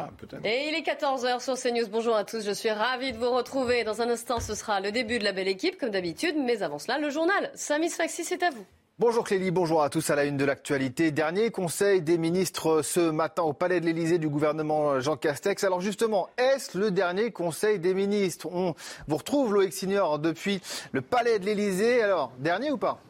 Ah, Et il est 14h sur CNews. Bonjour à tous, je suis ravie de vous retrouver. Dans un instant, ce sera le début de la belle équipe, comme d'habitude. Mais avant cela, le journal. Samis Faxi, c'est à vous. Bonjour Clélie, bonjour à tous à la une de l'actualité. Dernier conseil des ministres ce matin au Palais de l'Elysée du gouvernement Jean Castex. Alors justement, est-ce le dernier conseil des ministres? On vous retrouve Loïc Signor depuis le Palais de l'Elysée. Alors, dernier ou pas?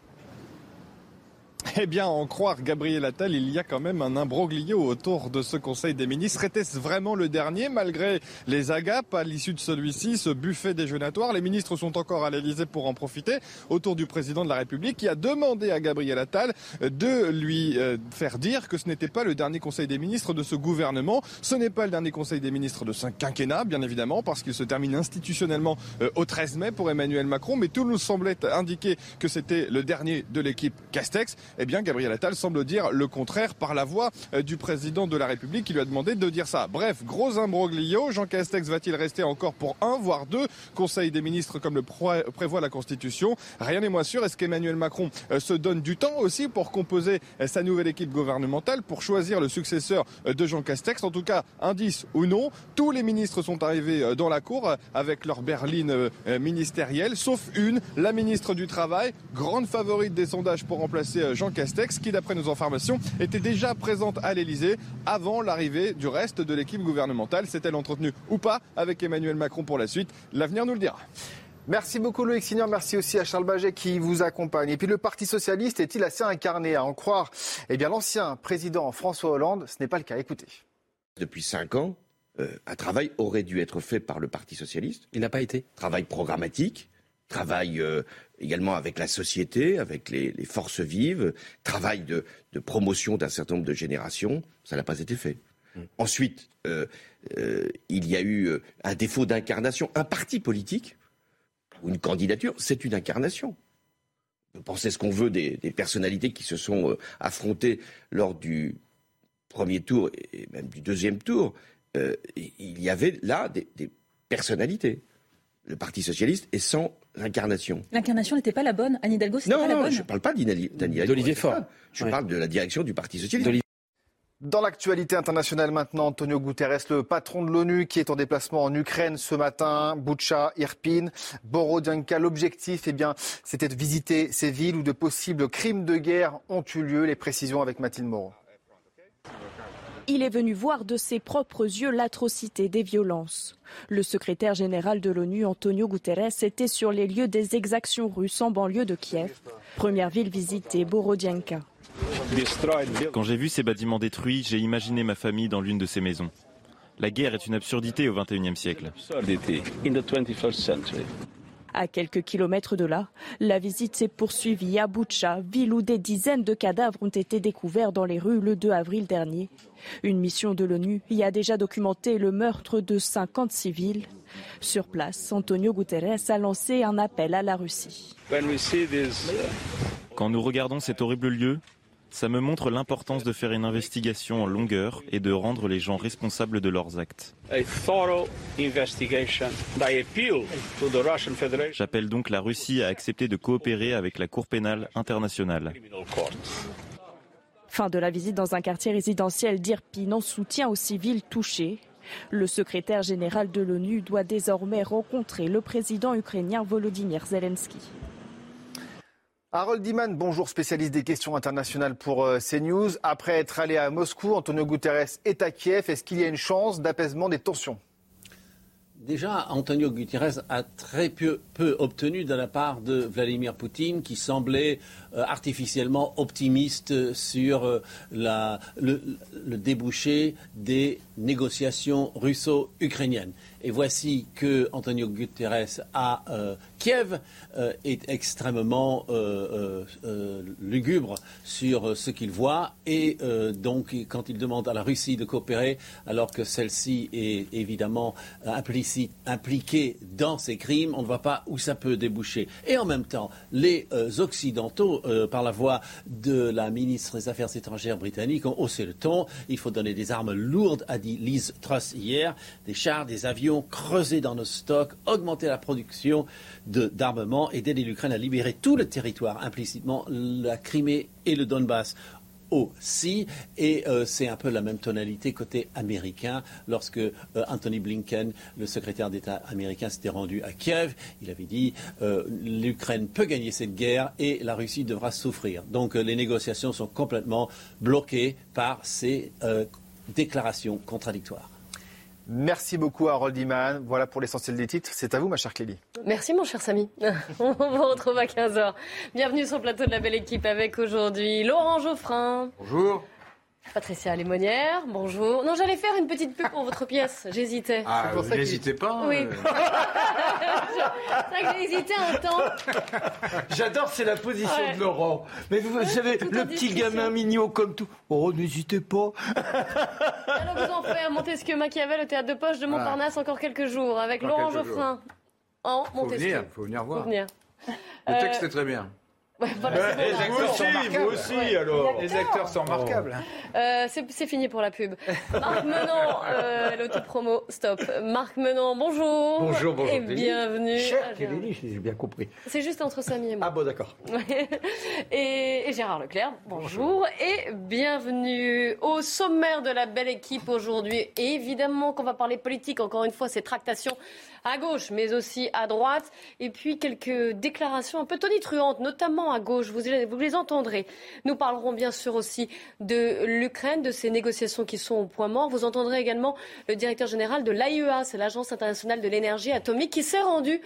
Eh bien, en croire Gabriel Attal, il y a quand même un imbroglio autour de ce Conseil des ministres. Était-ce vraiment le dernier, malgré les agapes à l'issue de celui-ci, ce buffet déjeunatoire? Les ministres sont encore à l'Elysée pour en profiter, autour du président de la République, qui a demandé à Gabriel Attal de lui euh, faire dire que ce n'était pas le dernier Conseil des ministres de ce gouvernement. Ce n'est pas le dernier Conseil des ministres de ce quinquennat, bien évidemment, parce qu'il se termine institutionnellement euh, au 13 mai pour Emmanuel Macron, mais tout nous semblait indiquer que c'était le dernier de l'équipe Castex eh bien Gabriel Attal semble dire le contraire par la voix euh, du président de la République qui lui a demandé de dire ça. Bref, gros imbroglio. Jean Castex va-t-il rester encore pour un, voire deux conseils des ministres comme le prévoit la Constitution? Rien n'est moins sûr. Est-ce qu'Emmanuel Macron euh, se donne du temps aussi pour composer euh, sa nouvelle équipe gouvernementale, pour choisir le successeur de Jean Castex? En tout cas, indice ou non, tous les ministres sont arrivés dans la cour avec leur berline ministérielle, sauf une, la ministre du Travail, grande favorite des sondages pour remplacer Jean Castex, qui d'après nos informations était déjà présente à l'Elysée avant l'arrivée du reste de l'équipe gouvernementale. S'est-elle entretenue ou pas avec Emmanuel Macron pour la suite L'avenir nous le dira. Merci beaucoup Loïc Signor, merci aussi à Charles Baget qui vous accompagne. Et puis le Parti Socialiste est-il assez incarné à en croire? Eh bien l'ancien président François Hollande, ce n'est pas le cas. Écoutez. Depuis cinq ans, euh, un travail aurait dû être fait par le Parti Socialiste. Il n'a pas été. Travail programmatique, travail euh, également avec la société, avec les, forces vives, travail de, promotion d'un certain nombre de générations, ça n'a pas été fait. Mm. Ensuite, euh, euh, il y a eu un défaut d'incarnation. Un parti politique ou une candidature, c'est une incarnation. On peut penser ce qu'on veut des, personnalités qui se sont affrontées lors du premier tour et même du deuxième tour. il y avait là des personnalités le Parti socialiste est sans incarnation. L'incarnation n'était pas la bonne. Anne Hidalgo, c'était pas la bonne. je ne parle pas d'Olivier Faure. Je parle de la direction du Parti socialiste. Dans l'actualité internationale maintenant, Antonio Guterres, le patron de l'ONU qui est en déplacement en Ukraine ce matin, Boucha, Irpin, Borodyanka. L'objectif, eh bien, c'était de visiter ces villes où de possibles crimes de guerre ont eu lieu. Les précisions avec Mathilde Moreau. Il est venu voir de ses propres yeux l'atrocité des violences. Le secrétaire général de l'ONU, Antonio Guterres, était sur les lieux des exactions russes en banlieue de Kiev. Première ville visitée, Borodianka. Quand j'ai vu ces bâtiments détruits, j'ai imaginé ma famille dans l'une de ces maisons. La guerre est une absurdité au XXIe siècle. À quelques kilomètres de là, la visite s'est poursuivie à Boucha, ville où des dizaines de cadavres ont été découverts dans les rues le 2 avril dernier. Une mission de l'ONU y a déjà documenté le meurtre de 50 civils. Sur place, Antonio Guterres a lancé un appel à la Russie. Quand nous regardons cet horrible lieu, ça me montre l'importance de faire une investigation en longueur et de rendre les gens responsables de leurs actes. J'appelle donc la Russie à accepter de coopérer avec la Cour pénale internationale. Fin de la visite dans un quartier résidentiel d'Irpin en soutien aux civils touchés. Le secrétaire général de l'ONU doit désormais rencontrer le président ukrainien Volodymyr Zelensky. Harold Diman, bonjour, spécialiste des questions internationales pour euh, CNews. Après être allé à Moscou, Antonio Guterres est à Kiev. Est-ce qu'il y a une chance d'apaisement des tensions? Déjà, Antonio Guterres a très peu, obtenu de la part de Vladimir Poutine, qui semblait euh, artificiellement optimiste sur euh, le, débouché des négociations russo-ukrainiennes. Et voici que Antonio Guterres à euh, Kiev est extrêmement lugubre sur ce qu'il voit. Et donc, quand il demande à la Russie de coopérer, alors que celle-ci est évidemment impliquée dans ces crimes, on ne voit pas où ça peut déboucher. Et en même temps, les Occidentaux euh, par la voix de la ministre des Affaires étrangères britannique, ont haussé le ton. Il faut donner des armes lourdes, a dit Liz Truss hier, des chars, des avions, creuser dans nos stocks, augmenter la production d'armement et d'aider l'Ukraine à libérer tout le territoire, implicitement la Crimée et le Donbass aussi. Et euh, c'est un peu la même tonalité côté américain. Lorsque euh, Anthony Blinken, le secrétaire d'État américain, s'était rendu à Kiev, il avait dit euh, l'Ukraine peut gagner cette guerre et la Russie devra souffrir. Donc les négociations sont complètement bloquées par ces déclarations contradictoires. Merci beaucoup Harold Iman. Voilà pour l'essentiel des titres. C'est à vous, ma chère Clélie. Merci, mon cher Samy. On vous retrouve à 15h. Bienvenue sur le plateau de la belle équipe avec aujourd'hui Laurent Geoffrin. Bonjour. Patricia Lémonière, bonjour. Non, j'allais faire une petite pub pour votre pièce. J'hésitais. Ah, n'hésitez pas. Oui. Euh. c'est vrai que j'ai hésité un temps. J'adore, c'est la position de Laurent. Mais vous, savez, le petit gamin mignon comme tout. Oh, n'hésitez pas. Alors vous en faites Montesquieu Machiavel au théâtre de poche de Montparnasse encore quelques jours avec Laurent Geoffrin en Montesquieu. Faut venir, faut venir voir. Faut venir. Le texte est très bien. Ouais, voilà, les acteurs sont vous aussi, alors. Les acteurs sont remarquables. Euh, c'est fini pour la pub. Marc Menon, euh, l'autopromo, stop. Marc Menon, bonjour. Bonjour, bonjour. Et bienvenue. Cher Kélény, j'ai bien compris. C'est juste entre Samy et moi. Ah bon, d'accord. et, et, Gérard Leclerc, bonjour. Et bienvenue au sommaire de la belle équipe aujourd'hui. évidemment qu'on va parler politique, encore une fois, ces tractations à gauche, mais aussi à droite. Et puis quelques déclarations un peu tonitruantes, notamment à gauche. Vous, les entendrez. Nous parlerons bien sûr aussi de l'Ukraine, de ces négociations qui sont au point mort. Vous entendrez également le directeur général de l'AIEA, c'est l'Agence internationale de l'énergie atomique, qui s'est rendu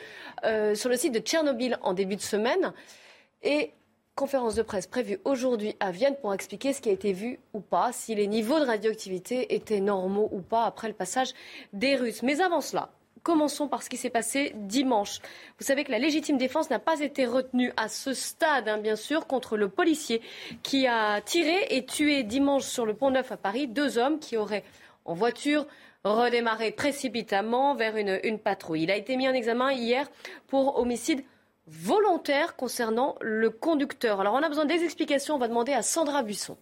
euh, sur le site de Tchernobyl en début de semaine. Et conférence de presse prévue aujourd'hui à Vienne pour expliquer ce qui a été vu ou pas, si les niveaux de radioactivité étaient normaux ou pas après le passage des Russes. Mais avant cela, Commençons par ce qui s'est passé dimanche. Vous savez que la légitime défense n'a pas été retenue à ce stade, hein, bien sûr, contre le policier qui a tiré et tué dimanche sur le pont Neuf à Paris deux hommes qui auraient, en voiture, redémarré précipitamment vers une, une patrouille. Il a été mis en examen hier pour homicide volontaire concernant le conducteur. Alors on a besoin des explications, on va demander à Sandra Buisson.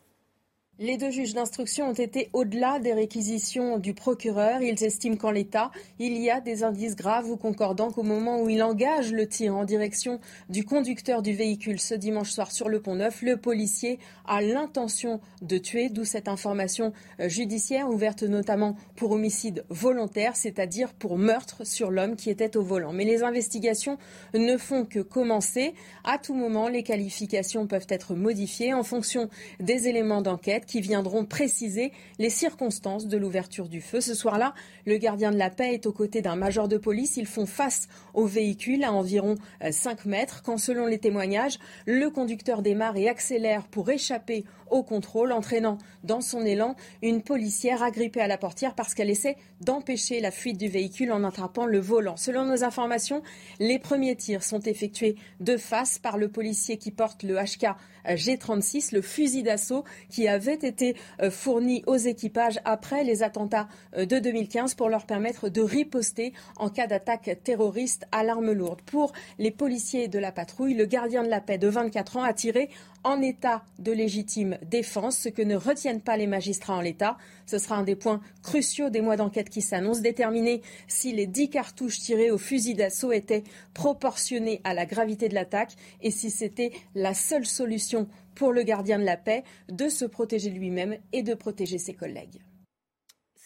Les deux juges d'instruction ont été au-delà des réquisitions du procureur. Ils estiment qu'en l'état, il y a des indices graves ou concordants qu'au moment où il engage le tir en direction du conducteur du véhicule ce dimanche soir sur le pont Neuf, le policier a l'intention de tuer, d'où cette information euh, judiciaire ouverte notamment pour homicide volontaire, c'est-à-dire pour meurtre sur l'homme qui était au volant. Mais les investigations ne font que commencer. À tout moment, les qualifications peuvent être modifiées en fonction des éléments d'enquête qui viendront préciser les circonstances de l'ouverture du feu. Ce soir-là, le gardien de la paix est aux côtés d'un major de police. Ils font face au véhicule à environ 5 euh, mètres quand, selon les témoignages, le conducteur démarre et accélère pour échapper au contrôle, entraînant dans son élan une policière agrippée à la portière parce qu'elle essaie d'empêcher la fuite du véhicule en attrapant le volant. Selon nos informations, les premiers tirs sont effectués de face par le policier qui porte le HK G36, le fusil d'assaut qui avait été euh, fourni aux équipages après les attentats euh, de 2015 pour leur permettre de riposter en cas d'attaque terroriste à l'arme lourde. Pour les policiers de la patrouille, le gardien de la paix de 24 ans a tiré en état de légitime défense, ce que ne retiennent pas les magistrats en l'état. Ce sera un des points cruciaux des mois d'enquête qui s'annoncent, déterminer si les dix cartouches tirées au fusil d'assaut étaient proportionnées à la gravité de l'attaque et si c'était la seule solution pour le gardien de la paix de se protéger lui-même et de protéger ses collègues.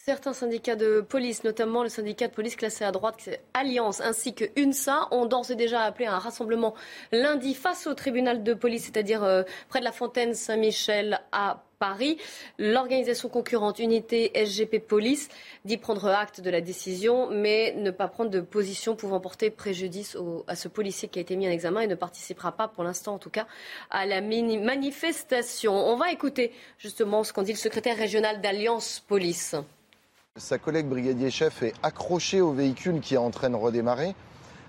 Certains syndicats de police, notamment le syndicat de police classé à droite, Alliance, ainsi que UNSA, ont d'ores et déjà appelé à un rassemblement lundi face au tribunal de police, c'est-à-dire euh, près de la fontaine Saint-Michel à Paris. L'organisation concurrente Unité SGP Police dit prendre acte de la décision, mais ne pas prendre de position pouvant porter préjudice à ce policier qui a été mis en examen et ne participera pas, pour l'instant en tout cas, à la manifestation. On va écouter justement ce qu'en dit le secrétaire régional d'Alliance Police. Sa collègue brigadier chef est accroché au véhicule qui est en train de redémarrer.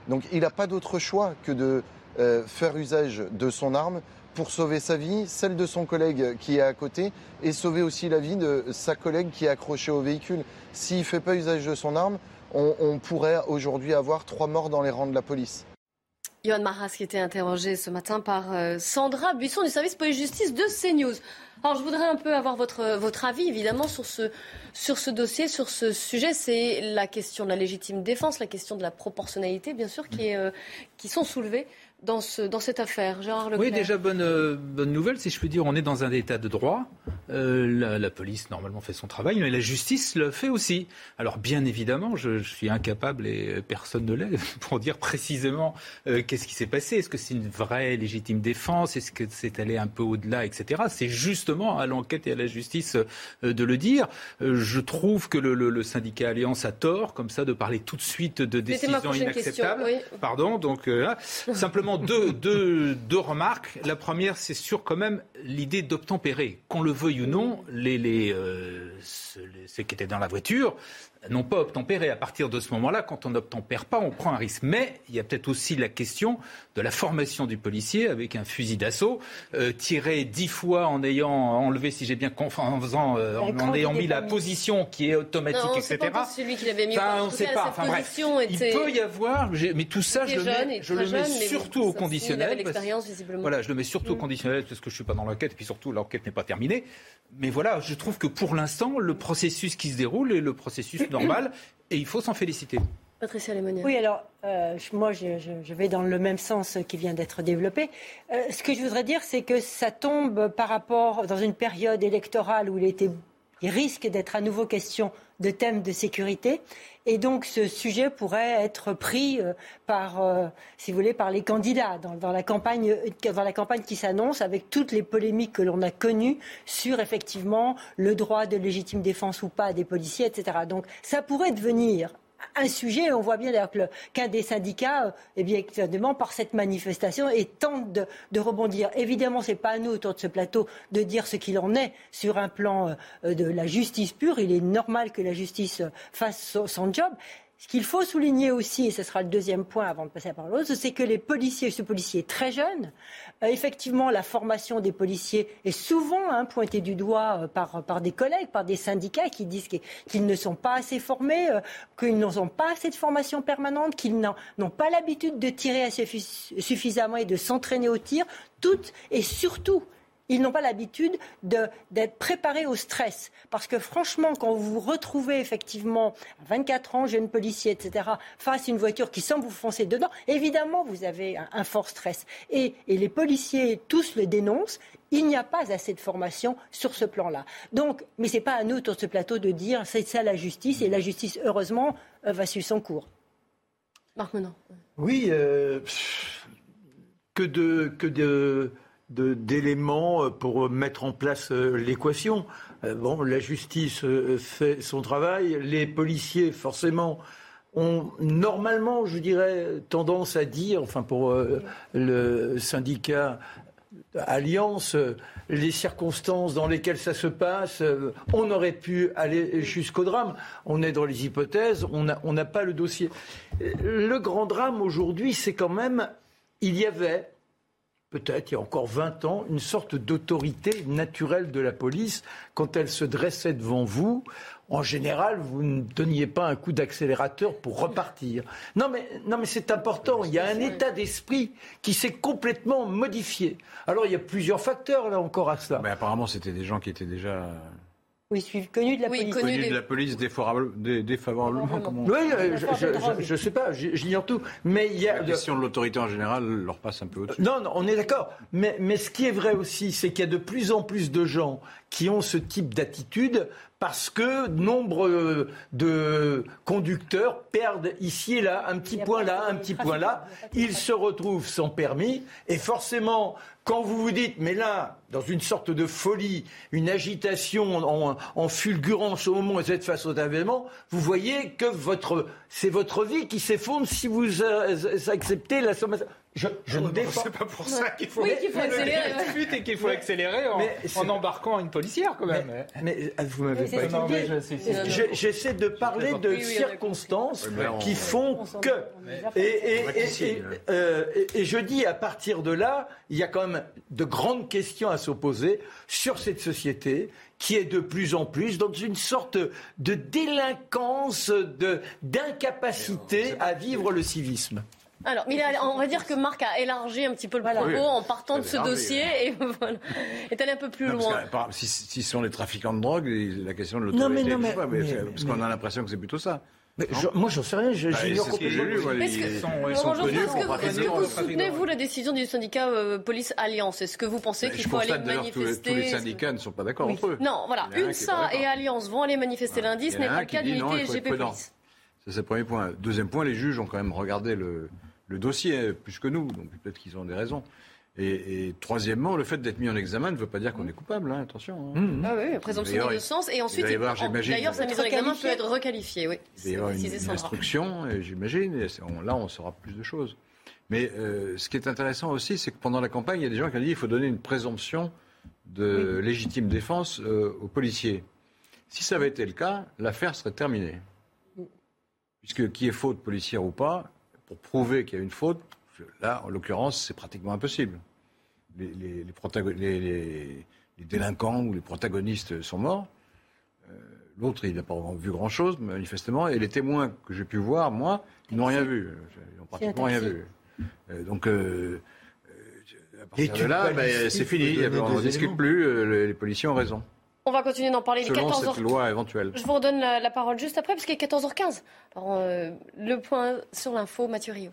Donc il n'a pas d'autre choix que de euh, faire usage de son arme pour sauver sa vie, celle de son collègue qui est à côté, et sauver aussi la vie de sa collègue qui est accrochée au véhicule. S'il ne fait pas usage de son arme, on, pourrait aujourd'hui avoir trois morts dans les rangs de la police. Yohann Maras qui était interrogé ce matin par euh, Sandra Buisson du service police-justice de CNews. Alors je voudrais un peu avoir votre, votre avis évidemment sur ce, sur ce dossier, sur ce sujet. C'est la question de la légitime défense, la question de la proportionnalité bien sûr qui, euh, qui sont soulevées dans, ce, dans cette affaire Gérard Leclerc. Oui, déjà bonne, euh, bonne nouvelle, si je puis dire. On est dans un état de droit. Euh, la, police, normalement, fait son travail, mais la justice le fait aussi. Alors, bien évidemment, je, suis incapable, et personne ne l'est, pour dire précisément euh, qu'est-ce qui s'est passé. Est-ce que c'est une vraie légitime défense? Est-ce que c'est allé un peu au-delà, etc. C'est justement à l'enquête et à la justice de le dire. je trouve que le, syndicat Alliance a tort, comme ça, de parler tout de suite de décisions inacceptables. Pardon, donc, simplement deux, remarques. La première, c'est sur quand même l'idée d'obtempérer. Qu'on le veuille ou non, les, euh, ceux qui étaient dans la voiture n'ont pas obtempéré. À partir de ce moment-là, quand on n'obtempère pas, on prend un risque. Mais il y a peut-être aussi la question de la formation du policier avec un fusil d'assaut, euh, tiré dix fois en ayant enlevé, si j'ai bien compris, en, faisant, euh, en, ayant mis la position qui est automatique, non, etc. Pas celui qui l'avait mis. Enfin, on ne sait pas. Enfin, bref. Il peut y avoir, mais tout ça, je le mets, je le mets surtout au conditionnel. voilà, je le mets surtout au mm. conditionnel parce que je suis pas dans l'enquête, et puis surtout l'enquête n'est pas terminée. Mais voilà, je trouve que pour l'instant, le processus qui se déroule est le processus normal et il faut s'en féliciter. Patricia Oui, alors, euh, moi, je, vais dans le même sens qui vient d'être développé. Euh, ce que je voudrais dire, c'est que ça tombe par rapport, dans une période électorale où il, était, il risque d'être à nouveau question de thèmes de sécurité. Et donc ce sujet pourrait être pris euh, par, euh, si vous voulez, par les candidats dans, la campagne, dans la campagne qui s'annonce, avec toutes les polémiques que l'on a connues sur effectivement le droit de légitime défense ou pas des policiers, etc. Donc ça pourrait devenir un sujet. On voit bien d'ailleurs qu'un des syndicats, euh, eh bien, exactement, par cette manifestation, et tente de, rebondir. Évidemment, ce n'est pas à nous, autour de ce plateau, de dire ce qu'il en est sur un plan euh, de la justice pure. Il est normal que la justice euh, fasse son job. Ce qu'il faut souligner aussi, et ce sera le deuxième point avant de passer à la parole c'est que les policiers, ce policier très jeune, effectivement, la formation des policiers est souvent hein, pointée du doigt euh, par, des collègues, par des syndicats qui disent qu'ils ne sont pas assez formés, euh, qu'ils n'ont pas assez de formation permanente, qu'ils n'ont pas l'habitude de tirer suffisamment et de s'entraîner au tir. Toutes et surtout, ils n'ont pas l'habitude d'être préparés au stress. Parce que franchement, quand vous vous retrouvez effectivement à 24 ans, jeune policier, etc., face à une voiture qui semble vous foncer dedans, évidemment, vous avez un, fort stress. Et, les policiers tous le dénoncent. Il n'y a pas assez de formation sur ce plan-là. Donc, mais ce n'est pas à nous, sur ce plateau, de dire c'est ça la justice. Et la justice, heureusement, euh, va suivre son cours. Marc Menon. Oui, euh, que de... Que de d'éléments euh, pour mettre en place euh, l'équation. Euh, bon, la justice fait son travail, les policiers, forcément, ont normalement, je dirais, tendance à dire, enfin pour le syndicat Alliance, les circonstances dans lesquelles ça se passe, on aurait pu aller jusqu'au drame. On est dans les hypothèses, on n'a pas le dossier. Le grand drame aujourd'hui, c'est quand même, il y avait peut-être il y a encore 20 ans, une sorte d'autorité naturelle de la police. Quand elle se dressait devant vous, en général, vous ne donniez pas un coup d'accélérateur pour repartir. Non mais, non, mais c'est important. Il y a un état d'esprit qui s'est complètement modifié. Alors, il y a plusieurs facteurs, là, encore à cela. Mais apparemment, c'était des gens qui étaient déjà oui, connu de la police. Connu, de la police défavorablement. Oui, je ne sais pas, j'ignore tout. Mais il y a... La question de l'autorité en général leur passe un peu au-dessus. Non, non, on est d'accord. Mais, mais ce qui est vrai aussi, c'est qu'il y a de plus en plus de gens qui ont ce type d'attitude parce que nombre de conducteurs perdent ici et là, un petit point là, un petit point là. Ils se retrouvent sans permis et forcément, quand vous vous dites, mais là, dans une sorte de folie, une agitation en, en fulgurance au moment où vous êtes face au événement, vous voyez que votre, c'est votre vie qui s'effondre si vous acceptez la sommation. Je, je ne défends C'est pas pour ça qu'il faut, Oui, qu'il faut accélérer, et qu'il faut accélérer en, Mais c'est- en embarquant une policière quand même. Mais euh, vous m'avez pas je J'essaie de parler de Oui, oui, circonstances on- qui font que. Et, et- et- hein. euh, et- et je dis à partir de là, il y a quand même de grandes questions à s'opposer sur cette société qui est de plus en plus dans une sorte de délinquance, de d'incapacité à vivre le civisme. Alors, mais on va dire que Marc a élargi un petit peu le propos Oui. en partant de ce Élargi, dossier et voilà, est allé un peu plus Non, loin. que, par- si, si ce sont les trafiquants de drogue, la question de Non, l'autorité, mais non, mais- pas, mais parce qu'on a l'impression que c'est plutôt ça. Mais je- moi, j'en sais rien. je- Bah, j'ignore complètement. est-ce que, vous soutenez, vous, la décision du syndicat euh, Police Alliance? Est-ce que vous pensez Bah, qu'il faut aller que tous les, manifester tous les syndicats ne sont pas d'accord entre eux. Non, voilà. UNSA et. Alliance vont aller manifester lundi. Ce n'est pas le cas non, d'unité prudent. Police. Ça, c'est le premier point. Deuxième point, les juges ont quand même regardé le, le dossier plus que nous, donc peut-être qu'ils ont des raisons. Et, et troisièmement, le fait d'être mis en examen ne veut pas dire qu'on est coupable, hein, attention. hein. Mmh. Ah oui, présomption d'innocence. Et ensuite, d'ailleurs, sa mise en examen peut être requalifiée. Oui, Il va y c'est avoir une, instruction, j'imagine, là on saura plus de choses. Mais euh, ce qui est intéressant aussi, c'est que pendant la campagne, il y a des gens qui ont dit qu'il faut donner une présomption de légitime défense euh, aux policiers. Si ça avait été le cas, l'affaire serait terminée. Puisque qui est faute, policière ou pas, pour prouver qu'il y a une faute, là, en l'occurrence, c'est pratiquement impossible. Les, les- les protago- les- les- les délinquants ou les protagonistes sont morts. Euh, L'autre, il n'a pas vu grand-chose, manifestement. Et les témoins que j'ai pu voir, moi, ils n'ont rien vu. Ils n'ont pratiquement rien vu. Euh, donc, euh, à partir de là, ben, c'est fini. On ne discute plus. les, les policiers ont raison. On va continuer d'en parler. Selon 14h. cette loi éventuelle. Je vous redonne la, la parole juste après, puisqu'il est 14h15. Alors, euh, le point sur l'info, Mathieu Rio.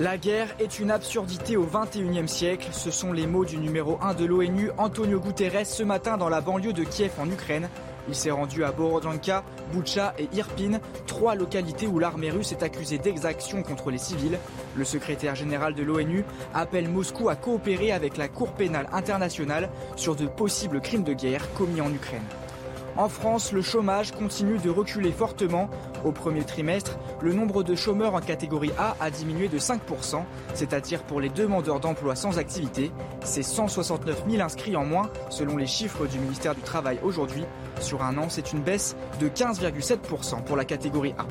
La guerre est une absurdité au XXIe siècle. Ce sont les mots du numéro 1 de l'ONU, Antonio Guterres, ce matin dans la banlieue de Kiev en Ukraine. Il s'est rendu à Borodjanka, Boucha et Irpin, trois localités où l'armée russe est accusée d'exactions contre les civils. Le secrétaire général de l'ONU appelle Moscou à coopérer avec la Cour pénale internationale sur de possibles crimes de guerre commis en Ukraine. En France, le chômage continue de reculer fortement. Au premier trimestre, le nombre de chômeurs en catégorie A a diminué de 5%, c'est-à-dire pour les demandeurs d'emploi sans activité. C'est 169 000 inscrits en moins, selon les chiffres du ministère du Travail aujourd'hui. Sur un an, c'est une baisse de 15,7% pour la catégorie A.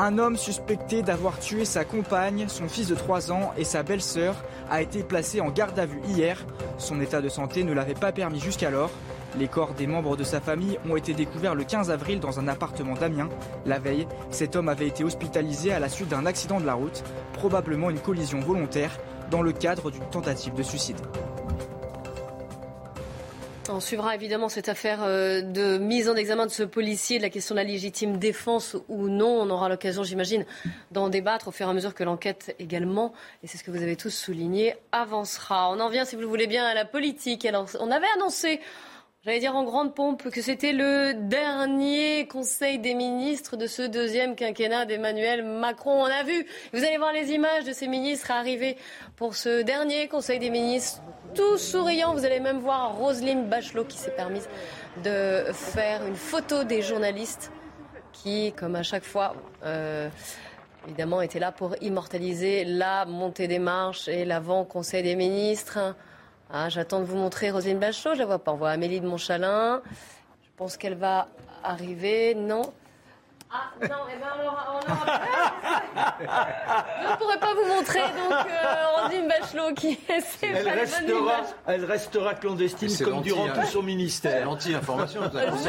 Un homme suspecté d'avoir tué sa compagne, son fils de 3 ans et sa belle-sœur a été placé en garde à vue hier. Son état de santé ne l'avait pas permis jusqu'alors. Les corps des membres de sa famille ont été découverts le 15 avril dans un appartement d'Amiens. La veille, cet homme avait été hospitalisé à la suite d'un accident de la route, probablement une collision volontaire, dans le cadre d'une tentative de suicide. On suivra évidemment cette affaire euh, de mise en examen de ce policier, de la question de la légitime défense ou non. On aura l'occasion, j'imagine, d'en débattre au fur et à mesure que l'enquête également, et c'est ce que vous avez tous souligné, avancera. On en vient, si vous le voulez bien, à la politique. On avait annoncé J'allais dire en grande pompe que c'était le dernier Conseil des ministres de ce deuxième quinquennat d'Emmanuel Macron. On a vu, vous allez voir les images de ces ministres arriver pour ce dernier Conseil des ministres, tout souriant. Vous allez même voir Roselyne Bachelot qui s'est permise de faire une photo des journalistes qui, comme à chaque fois, euh, évidemment, étaient là pour immortaliser la montée des marches et l'avant Conseil des ministres. Ah, J'attends de vous montrer Roselyne Bachelot, je la vois pas. On voit Amélie de Montchalin. Je pense qu'elle va arriver. Non? Ah non, eh ben on aura- on aura- Je ne pourrais pas vous montrer donc euh, Bachelot qui c'est Elle restera, elle restera clandestine comme durant hein. tout son C'est ministère. l'anti-information. Vous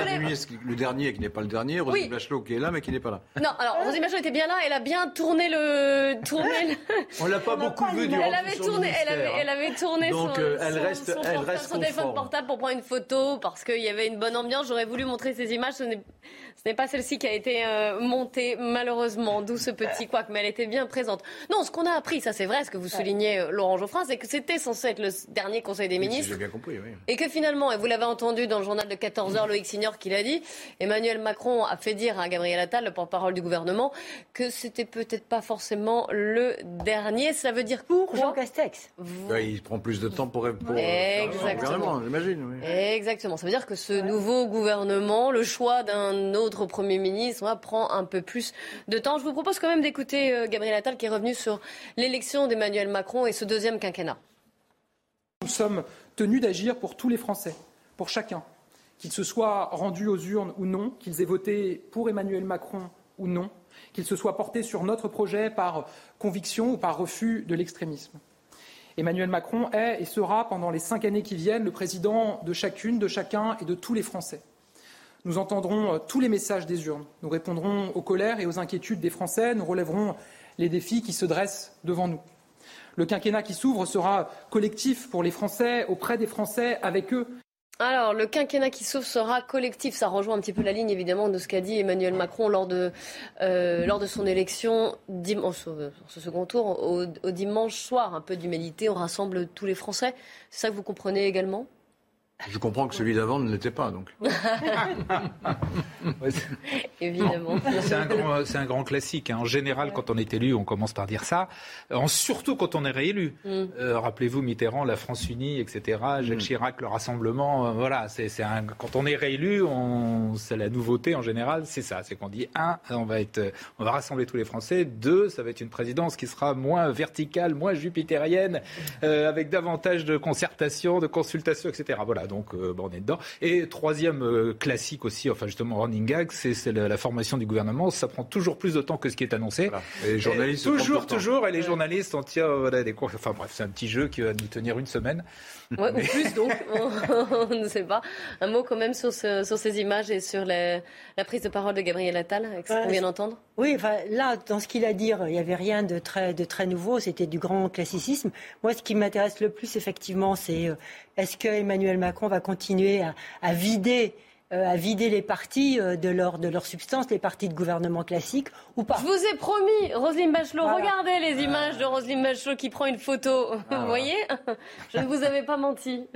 Le dernier qui n'est pas le dernier, Oui. Bachelot qui est là mais qui n'est pas là. Non, alors Roselyne Bachelot était bien là, elle a bien tourné le tourné le- On l'a pas beaucoup vu durant Elle tout avait son tourné, elle ministère, avait, elle avait tourné Donc, son, euh, elle son- reste- son elle portable, reste son téléphone portable pour prendre une photo parce qu'il y avait une bonne ambiance. J'aurais voulu montrer ces images. Ce n'est, ce n'est pas celle-ci qui a été euh, monté, malheureusement, d'où ce petit couac, mais elle était bien présente. Non, ce qu'on a appris, ça c'est vrai, ce que vous soulignez, euh, Laurent Geoffrin, c'est que c'était censé être le dernier Conseil des ministres. J'ai bien compris, oui. Et que finalement, et vous l'avez entendu dans le journal de 14h, Loïc Signor qui l'a dit, Emmanuel Macron a fait dire à Gabriel Attal, le porte-parole du gouvernement, que c'était peut-être pas forcément le dernier. Ça veut dire pour Jean Castex. Il prend plus de temps pour, pour Exactement. le gouvernement, j'imagine. Oui. Exactement. Ça veut dire que ce nouveau gouvernement, le choix d'un autre Premier ministre, prend un peu plus de temps. Je vous propose quand même d'écouter euh, Gabriel Attal qui est revenu sur l'élection d'Emmanuel Macron et ce deuxième quinquennat. Nous sommes tenus d'agir pour tous les Français, pour chacun, qu'ils se soient rendus aux urnes ou non, qu'ils aient voté pour Emmanuel Macron ou non, qu'ils se soient portés sur notre projet par conviction ou par refus de l'extrémisme. Emmanuel Macron est et sera pendant les cinq années qui viennent le président de chacune, de chacun et de tous les Français. Nous entendrons euh, tous les messages des urnes, nous répondrons aux colères et aux inquiétudes des Français, nous relèverons les défis qui se dressent devant nous. Le quinquennat qui s'ouvre sera collectif pour les Français, auprès des Français, avec eux. Alors, le quinquennat qui s'ouvre sera collectif. Ça rejoint un petit peu la ligne, évidemment, de ce qu'a dit Emmanuel Macron lors de, euh, lors de son élection dimanche, ce second tour, au, au dimanche soir. Un peu d'humilité, on rassemble tous les Français. C'est ça que vous comprenez également? Je comprends que celui d'avant ne l'était pas, donc. Évidemment. C'est un, grand, c'est un grand classique. hein. En général, quand on est élu, on commence par dire ça. En- surtout quand on est réélu. Mm. Euh, rappelez-vous Mitterrand, la France unie, etc. Jacques Chirac, le rassemblement. euh, voilà, c'est, un, quand on est réélu, on, c'est la nouveauté en général. C'est ça. C'est qu'on dit un, on va être, on va rassembler tous les Français. Deux, ça va être une présidence qui sera moins verticale, moins jupitérienne, euh, avec davantage de concertation, de consultation, etc. Voilà. Donc, euh, bon, on est dedans. Et troisième euh, classique aussi, enfin justement running gag, c'est, la, la formation du gouvernement. Ça prend toujours plus de temps que ce qui est annoncé. Et les journalistes toujours, toujours. Et les journalistes, euh, voilà, des cours. Enfin bref, c'est un petit jeu qui va nous tenir une semaine. Ouais, ou plus donc, on ne sait pas. Un mot quand même sur, ce- sur ces images et sur la, la prise de parole de Gabriel Attal, avec ce qu'on vient d'entendre. Oui, enfin, là, dans ce qu'il a dit, il n'y avait rien de très, de très nouveau, c'était du grand classicisme. Moi, ce qui m'intéresse le plus, effectivement, c'est euh, est-ce que Emmanuel Macron va continuer à, à vider euh, à vider les partis euh, de, leur, de leur substance, les partis de gouvernement classiques, ou pas Je vous ai promis, Roselyne Bachelot, Voilà. regardez les images de Roselyne Bachelot qui prend une photo. Vous voyez? Je ne vous avais pas menti.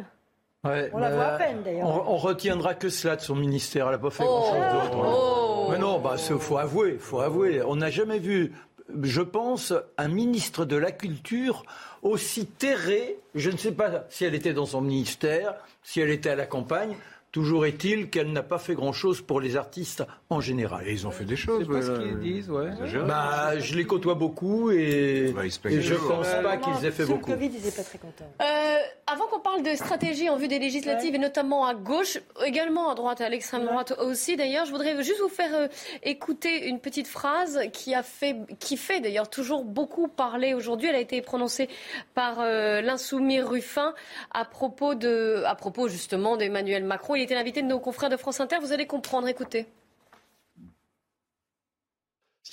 Ouais, On la voit à euh, peine, d'ailleurs. On, on retiendra que cela de son ministère. Elle n'a pas fait Oh. grand-chose d'autre. Oh. Mais non, bah, il faut avouer, faut avouer. On n'a jamais vu, je pense, un ministre de la Culture aussi terré. Je ne sais pas si elle était dans son ministère, si elle était à la campagne. Toujours est-il qu'elle n'a pas fait grand-chose pour les artistes en général. Et ils ont fait des choses. C'est pas ce qu'ils disent, ouais. Bah, je les côtoie beaucoup et, Bah, et je toujours. pense pas qu'ils aient fait beaucoup. le Covid, ils n'étaient pas très contents. Euh, avant qu'on parle de stratégie en vue des législatives et notamment à gauche, également à droite, à l'extrême droite aussi d'ailleurs, je voudrais juste vous faire euh, écouter une petite phrase qui a fait, qui fait d'ailleurs toujours beaucoup parler aujourd'hui. Elle a été prononcée par euh, l'insoumis Ruffin à propos de, à propos justement d'Emmanuel Macron. Il était l'invité de nos confrères de France Inter. Vous allez comprendre. Écoutez.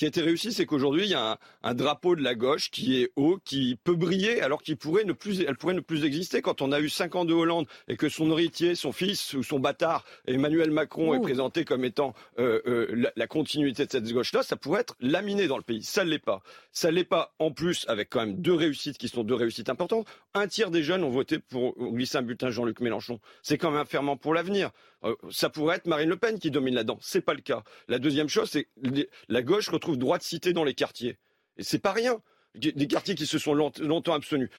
Ce qui a été réussi, c'est qu'aujourd'hui, il y a un, un drapeau de la gauche qui est haut, qui peut briller, alors qu'il pourrait ne plus, elle pourrait ne plus exister. Quand on a eu cinq ans de Hollande et que son héritier, son fils ou son bâtard, Emmanuel Macron, est présenté comme étant euh, euh, la, la continuité de cette gauche-là, ça pourrait être laminé dans le pays. Ça ne l'est pas. Ça ne l'est pas. En plus, avec quand même deux réussites qui sont deux réussites importantes. Un tiers des jeunes ont voté pour glisser un bulletin Jean-Luc Mélenchon. C'est quand même un ferment pour l'avenir. Euh, ça pourrait être Marine Le Pen qui domine là-dedans. C'est pas le cas. La deuxième chose, c'est que la gauche retrouve droit de cité dans les quartiers. Et c'est pas rien. Des quartiers qui se sont longtemps abstenus.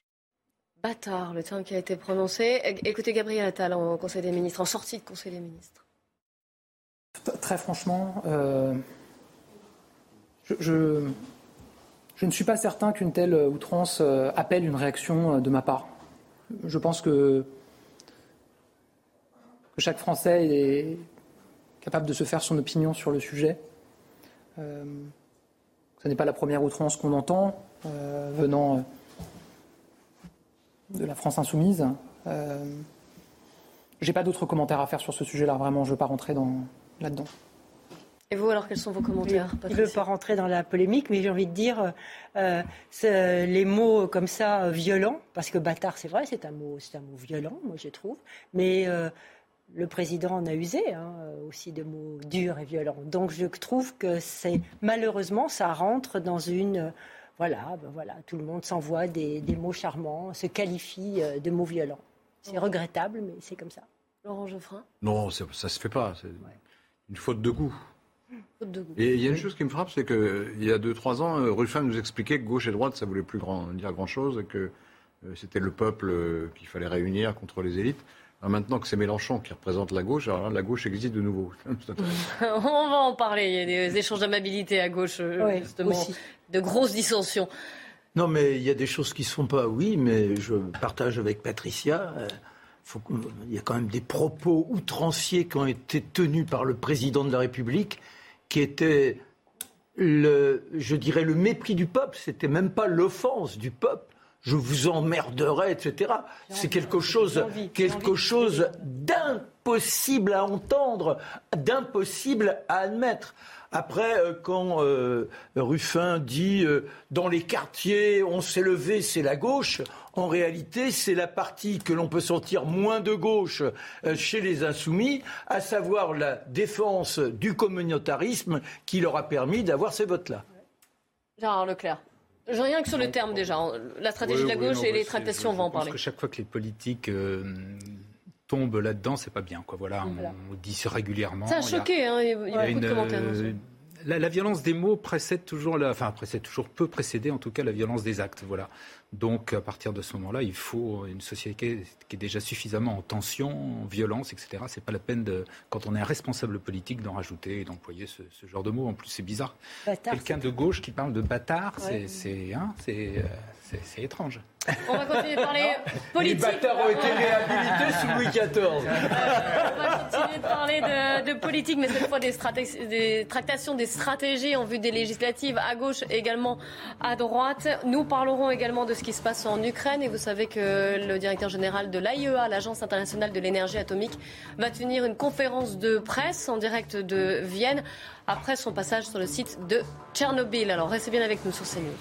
Bâtard, le terme qui a été prononcé. Écoutez Gabriel Attal en Conseil des ministres, en sortie de Conseil des ministres. Très franchement, euh, je, je- je ne suis pas certain qu'une telle outrance euh, appelle une réaction de ma part. Je pense que, que chaque Français est capable de se faire son opinion sur le sujet. Euh, ce n'est pas la première outrance qu'on entend euh, venant euh, de la France insoumise. Euh, j'ai pas d'autres commentaires à faire sur ce sujet-là, vraiment, je ne veux pas rentrer dans, là-dedans. Et vous alors, quels sont vos commentaires Je ne veux pas rentrer dans la polémique, mais j'ai envie de dire euh, les mots comme ça euh, violents, parce que bâtard, c'est vrai, c'est un mot, c'est un mot violent, moi je trouve. Mais euh, le président en a usé hein, aussi de mots durs et violents. Donc je trouve que c'est malheureusement ça rentre dans une voilà, ben voilà, tout le monde s'envoie des, des, mots charmants, se qualifie euh, de mots violents. C'est regrettable, mais c'est comme ça. Laurent Geoffrin? Non, ça ne se fait pas. C'est une faute de goût. Faute de goût. Et il y a une chose qui me frappe, c'est qu'il y a 2-3 ans, euh, Ruffin nous expliquait que gauche et droite, ça voulait plus grand, dire grand-chose et que euh, c'était le peuple qu'il fallait réunir contre les élites maintenant que c'est Mélenchon qui représente la gauche, alors la gauche existe de nouveau. On va en parler. Il y a des échanges d'amabilité à gauche, euh, justement, de grosses dissensions. Non, mais il y a des choses qui ne se font pas, oui, mais je partage avec Patricia. Euh, il y a quand même des propos outranciers qui ont été tenus par le président de la République, qui étaient, le, je dirais, le mépris du peuple. C'était même pas l'offense du peuple je vous emmerderai, etc. C'est quelque chose, quelque chose d'impossible à entendre, d'impossible à admettre. Après, euh, quand euh, Ruffin dit euh, dans les quartiers on s'est levé, c'est la gauche. En réalité, c'est la partie que l'on peut sentir moins de gauche chez les insoumis, à savoir la défense du communautarisme qui leur a permis d'avoir ces votes-là. Gérard Leclerc. Rien que sur le terme déjà. La stratégie de la gauche et les tractations, on va en parler. Parce que chaque fois que les politiques euh, tombent là-dedans, c'est pas bien. Quoi. Voilà, on, dit ça régulièrement. Ça a choqué, hein, il y a, beaucoup de commentaires. Euh, la, violence des mots précède toujours, la, enfin précède toujours, peut précéder en tout cas la violence des actes. Voilà. Donc à partir de ce moment-là, il faut une société qui est déjà suffisamment en tension, en violence, etc. C'est pas la peine de, quand on est un responsable politique, d'en rajouter et d'employer ce, genre de mots. En plus, c'est bizarre. Quelqu'un de gauche qui parle de bâtard, c'est hein, c'est étrange. On va continuer de parler politique. Les bâtards ont été réhabilités sous Louis XIV. On va continuer de parler de, politique, mais cette fois des, des, tractations, des stratégies en vue des législatives à gauche et également à droite. Nous parlerons également de ce qui se passe en Ukraine et vous savez que le directeur général de l'AIEA, l'Agence internationale de l'énergie atomique, va tenir une conférence de presse en direct de Vienne après son passage sur le site de Tchernobyl. Alors restez bien avec nous sur CNews.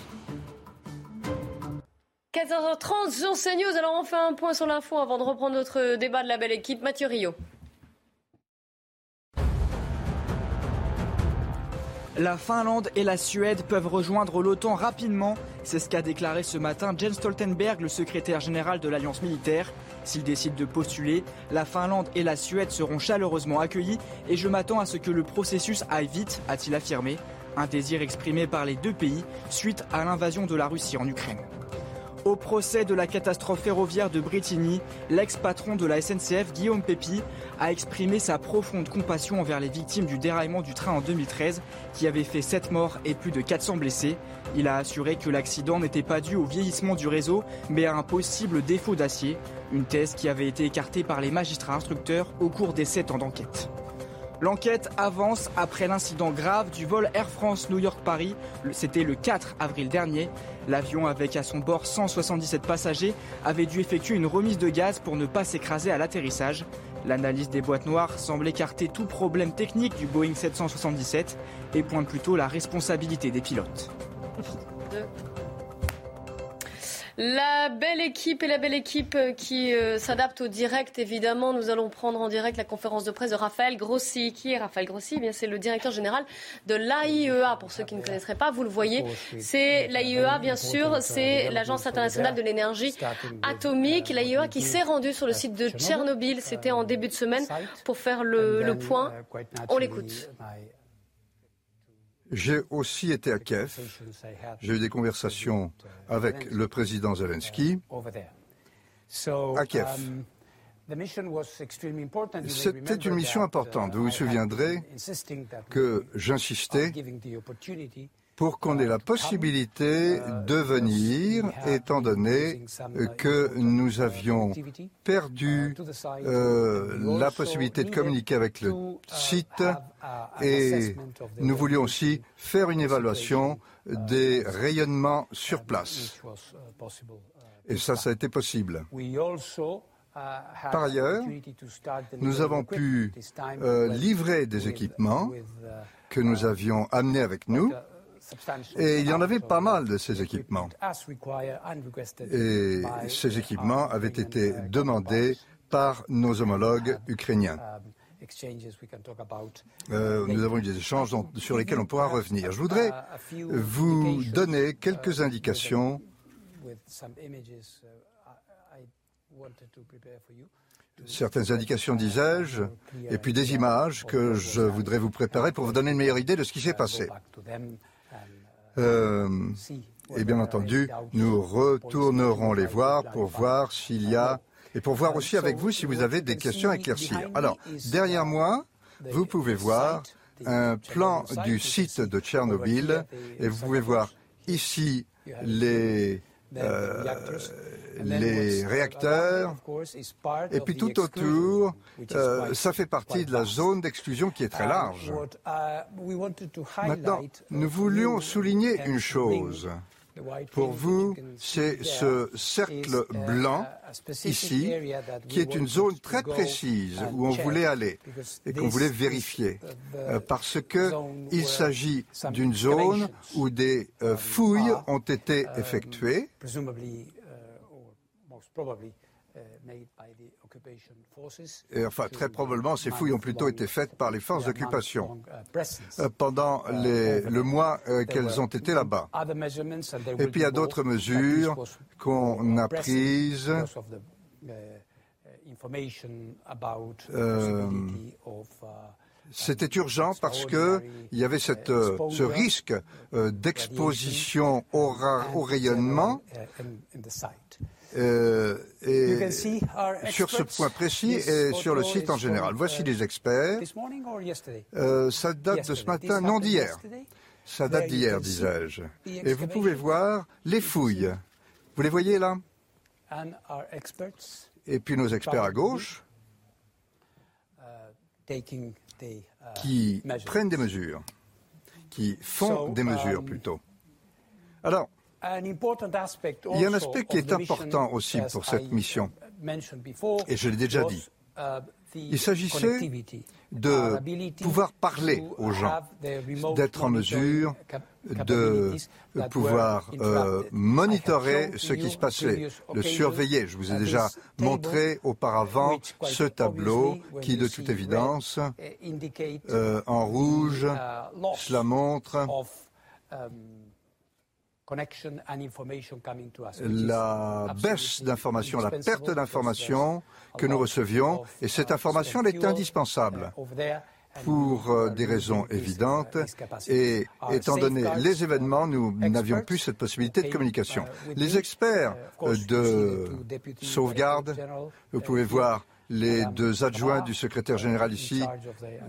14h30 sur CNews. Alors on fait un point sur l'info avant de reprendre notre débat de la belle équipe. Mathieu Rio. La Finlande et la Suède peuvent rejoindre l'OTAN rapidement. C'est ce qu'a déclaré ce matin Jens Stoltenberg, le secrétaire général de l'Alliance militaire. S'il décide de postuler, la Finlande et la Suède seront chaleureusement accueillis et je m'attends à ce que le processus aille vite, a-t-il affirmé. Un désir exprimé par les deux pays suite à l'invasion de la Russie en Ukraine. Au procès de la catastrophe ferroviaire de Bretigny, l'ex-patron de la SNCF, Guillaume Pépi, a exprimé sa profonde compassion envers les victimes du déraillement du train en 2013, qui avait fait 7 morts et plus de 400 blessés. Il a assuré que l'accident n'était pas dû au vieillissement du réseau, mais à un possible défaut d'acier, une thèse qui avait été écartée par les magistrats instructeurs au cours des 7 ans d'enquête. L'enquête avance après l'incident grave du vol Air France New York-Paris. C'était le 4 avril dernier. L'avion avec à son bord 177 passagers avait dû effectuer une remise de gaz pour ne pas s'écraser à l'atterrissage. L'analyse des boîtes noires semble écarter tout problème technique du Boeing 777 et pointe plutôt la responsabilité des pilotes. La belle équipe et la belle équipe euh, qui euh, s'adapte au direct, évidemment. Nous allons prendre en direct la conférence de presse de Raphaël Grossi. Qui est Raphaël Grossi? Eh bien, C'est le directeur général de l'AIEA. Pour ceux qui ne connaisseraient pas, vous le voyez. C'est l'AIEA, bien sûr. C'est l'Agence internationale de l'énergie atomique. L'AIEA qui s'est rendue sur le site de Tchernobyl. C'était en début de semaine pour faire le point. On l'écoute. J'ai aussi été à Kiev. J'ai eu des conversations avec le président Zelensky à Kiev. C'était une mission importante. Vous vous souviendrez que j'insistais pour qu'on ait la possibilité de venir, étant donné que nous avions perdu euh, la possibilité de communiquer avec le site et nous voulions aussi faire une évaluation des rayonnements sur place. Et ça, ça a été possible. Par ailleurs, nous avons pu euh, livrer des équipements que nous avions amenés avec nous et il y en avait pas mal de ces équipements. Et ces équipements avaient été demandés par nos homologues ukrainiens. Euh, nous avons eu des échanges dont- sur lesquels on pourra revenir. Je voudrais vous donner quelques indications certaines indications, disais-je, et puis des images que je voudrais vous préparer pour vous donner une meilleure idée de ce qui s'est passé. Euh, et bien entendu, nous retournerons les voir pour voir s'il y a, et pour voir aussi avec vous si vous avez des questions à éclaircir. Alors, derrière moi, vous pouvez voir un plan du site de Tchernobyl, et vous pouvez voir ici les, euh, les réacteurs, et puis tout autour, euh, ça fait partie de la zone d'exclusion qui est très large. Maintenant, nous voulions souligner une chose. Pour vous, c'est ce cercle blanc ici, qui est une zone très précise où on voulait aller et qu'on voulait vérifier, euh, parce qu'il s'agit d'une zone où des euh, fouilles ont été effectuées. Et, enfin, très probablement, ces fouilles ont plutôt été faites par les forces d'occupation euh, pendant les- le mois euh, qu'elles ont été là-bas. Et puis il y a d'autres mesures qu'on a prises. Euh, C'était urgent parce que il y avait cette, ce risque d'exposition au, ra- au rayonnement. Euh, et sur ce point précis et sur le site en général. Voici les experts. Euh, ça date de ce matin, non d'hier. Ça date d'hier, disais-je. Et vous pouvez voir les fouilles. Vous les voyez là? Et puis nos experts à gauche qui prennent des mesures, qui font des mesures plutôt. Alors, il y a un aspect qui est important aussi pour cette mission, et je l'ai déjà dit. Il s'agissait de pouvoir parler aux gens, d'être en mesure de pouvoir euh, monitorer ce qui se passait, de surveiller. Je vous ai déjà montré auparavant ce tableau qui, de toute évidence, euh, en rouge, cela montre la baisse d'informations, la perte d'informations que nous recevions, et cette information elle est indispensable pour euh, des raisons évidentes, et étant donné les événements, nous n'avions plus cette possibilité de communication. Les experts euh, de sauvegarde, vous pouvez voir les deux adjoints du secrétaire général ici,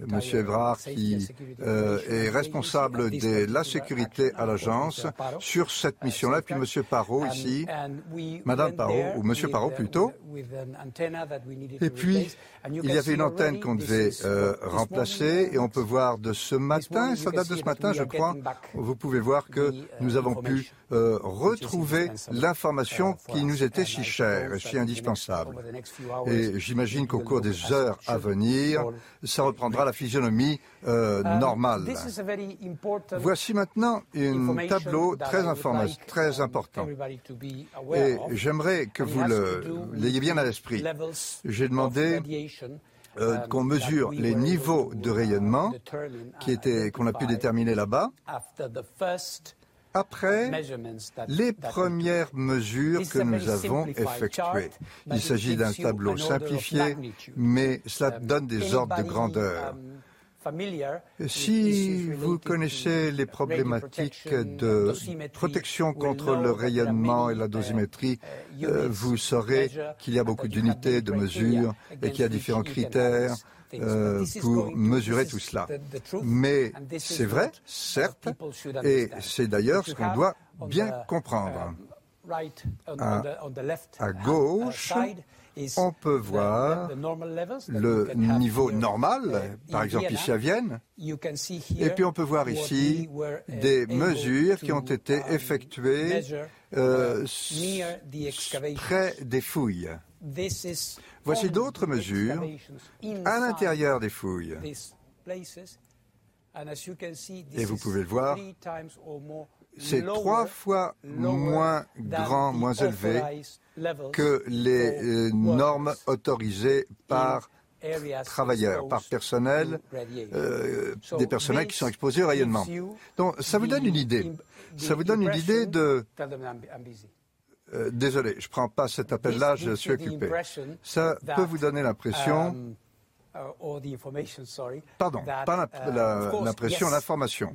M. Evrard, qui euh, est responsable de la sécurité à l'agence sur cette mission-là, puis M. Parot ici, Madame Parot, ou M. Parot plutôt. Et puis, il y avait une antenne qu'on devait euh, remplacer, et on peut voir de ce matin, ça date de ce matin, je crois, vous pouvez voir que nous avons pu euh, retrouver l'information qui nous était si chère et si indispensable. Et j'imagine qu'au cours des heures à venir, ça reprendra la physionomie euh, normale. Voici maintenant un tableau très, très important. Et j'aimerais que vous l'ayez bien à l'esprit. J'ai demandé euh, qu'on mesure les niveaux de rayonnement qui étaient qu'on a pu déterminer là-bas après les premières mesures que nous avons effectuées. Il s'agit d'un tableau simplifié, mais cela donne des ordres de grandeur. Si vous connaissez les problématiques de protection contre le rayonnement et la dosimétrie, euh, vous saurez qu'il y a beaucoup d'unités de mesure et qu'il y a différents critères euh, pour mesurer tout cela. Mais c'est vrai, certes, et c'est d'ailleurs ce qu'on doit bien comprendre. À, à gauche, on peut voir le niveau normal, par exemple ici à Vienne, et puis on peut voir ici des mesures qui ont été effectuées euh, près des fouilles. Voici d'autres mesures à l'intérieur des fouilles. Et vous pouvez le voir, c'est trois fois moins grand, moins élevé que les euh, normes autorisées par travailleurs, par personnel, euh, des personnels qui sont exposés au rayonnement. Donc ça vous donne une idée. Ça vous donne une idée de... Euh, désolé, je ne prends pas cet appel-là, je suis occupé. Ça peut vous donner l'impression Uh, Pardon, pas uh, l'impression, l'information.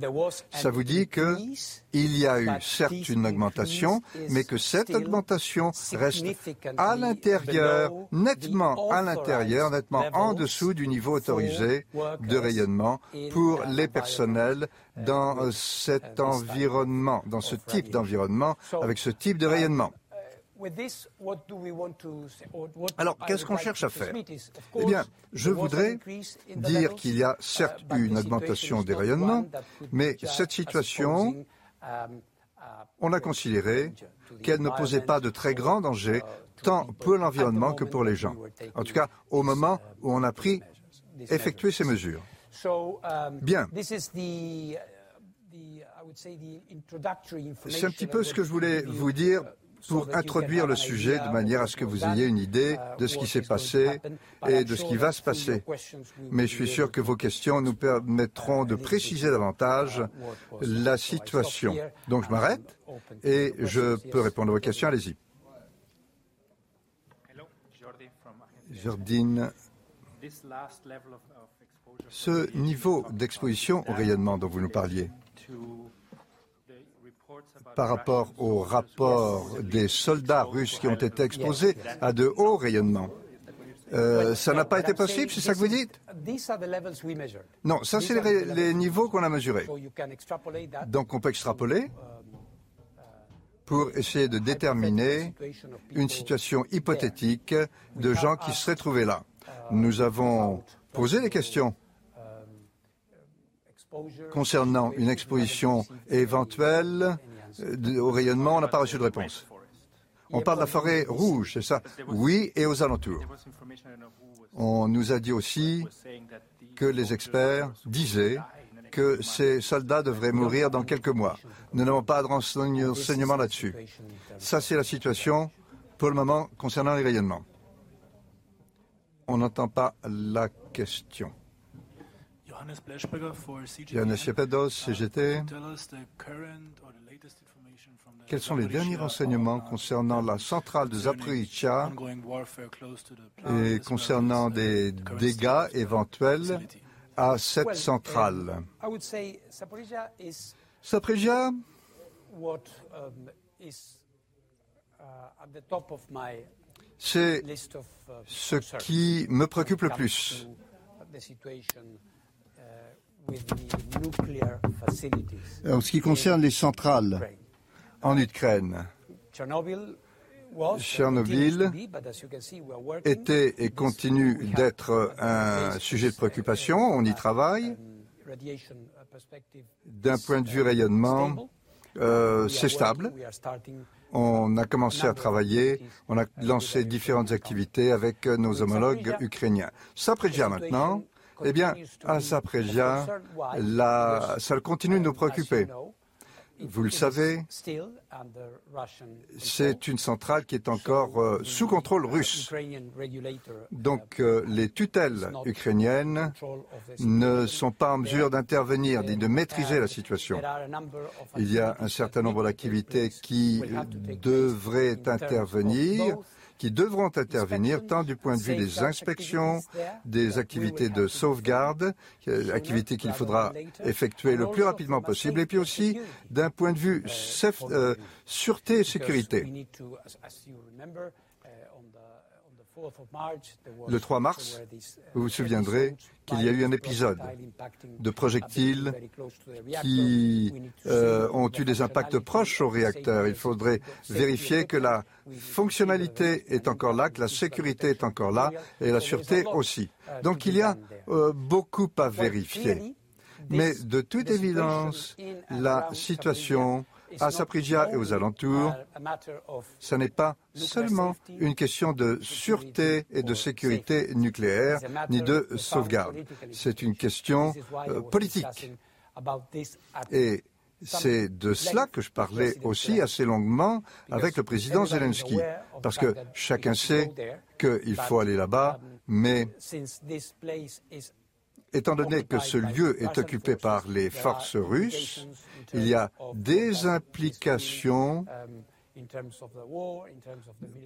Ça vous dit qu'il y a eu certes une augmentation, mais que cette augmentation reste à l'intérieur, nettement à l'intérieur, nettement en dessous du niveau autorisé de rayonnement pour les personnels dans cet environnement, dans ce type d'environnement, avec ce type de rayonnement. Alors, qu'est-ce qu'on cherche à faire Eh bien, je voudrais dire qu'il y a uh, certes eu une augmentation des rayonnements, mais cette situation, um, uh, on a considéré qu'elle ne posait pas de très grand danger, uh, tant pour l'environnement que pour les gens. En tout cas, au moment où on a pris, effectué ces mesures. Um, Bien. C'est un petit peu ce que je voulais vous dire pour introduire le sujet de manière à ce que vous ayez une idée de ce qui s'est passé et de ce qui va se passer. Mais je suis sûr que vos questions nous permettront de préciser davantage la situation. Donc je m'arrête et je peux répondre à vos questions. Allez-y. Jardine, ce niveau d'exposition au rayonnement dont vous nous parliez, par rapport au rapport des soldats russes qui ont été exposés à de hauts rayonnements. Euh, ça n'a pas été possible, c'est ça que vous dites? Non, ça c'est les, niveaux qu'on a mesurés. Donc on peut extrapoler pour essayer de déterminer une situation hypothétique de gens qui seraient trouvés là. Nous avons posé des questions concernant une exposition éventuelle au rayonnement, on n'a pas reçu de réponse. On parle de la forêt rouge, c'est ça? Oui, et aux alentours. On nous a dit aussi que les experts disaient que ces soldats devraient mourir dans quelques mois. Nous n'avons pas de renseignements là-dessus. Ça, c'est la situation pour le moment concernant les rayonnements. On n'entend pas la question. Johannes CGT. Quels sont les derniers renseignements concernant la centrale de Zaporizhia et concernant des dégâts éventuels à cette centrale? Zaporizhia c'est ce qui me préoccupe le plus. En ce qui concerne les centrales en Ukraine, Tchernobyl était et continue d'être un sujet de préoccupation. On y travaille. D'un point de vue rayonnement, euh, c'est stable. On a commencé à travailler, on a lancé différentes activités avec nos homologues ukrainiens. Saprégia maintenant, eh bien, à Saprégia, ça continue de nous préoccuper. Vous le savez, c'est une centrale qui est encore euh, sous contrôle russe. Donc euh, les tutelles ukrainiennes ne sont pas en mesure d'intervenir ni de maîtriser la situation. Il y a un certain nombre d'activités qui devraient intervenir qui devront intervenir tant du point de vue des inspections, des activités de sauvegarde, euh, activités qu'il faudra effectuer le plus rapidement possible, et puis aussi d'un point de vue euh, sûreté et sécurité. Le 3 mars, vous vous souviendrez qu'il y a eu un épisode de projectiles qui euh, ont eu des impacts proches au réacteur. Il faudrait vérifier que la fonctionnalité est encore là, que la sécurité est encore là et la sûreté aussi. Donc il y a euh, beaucoup à vérifier. Mais de toute évidence, la situation à Saprijia et aux alentours, ce n'est pas seulement une question de sûreté et de sécurité nucléaire, ni de sauvegarde. C'est une question euh, politique. Et C'est de cela que je parlais aussi assez longuement avec le président Zelensky, parce que chacun sait qu'il faut aller là-bas, mais étant donné que ce lieu est occupé par les forces russes, il y a des implications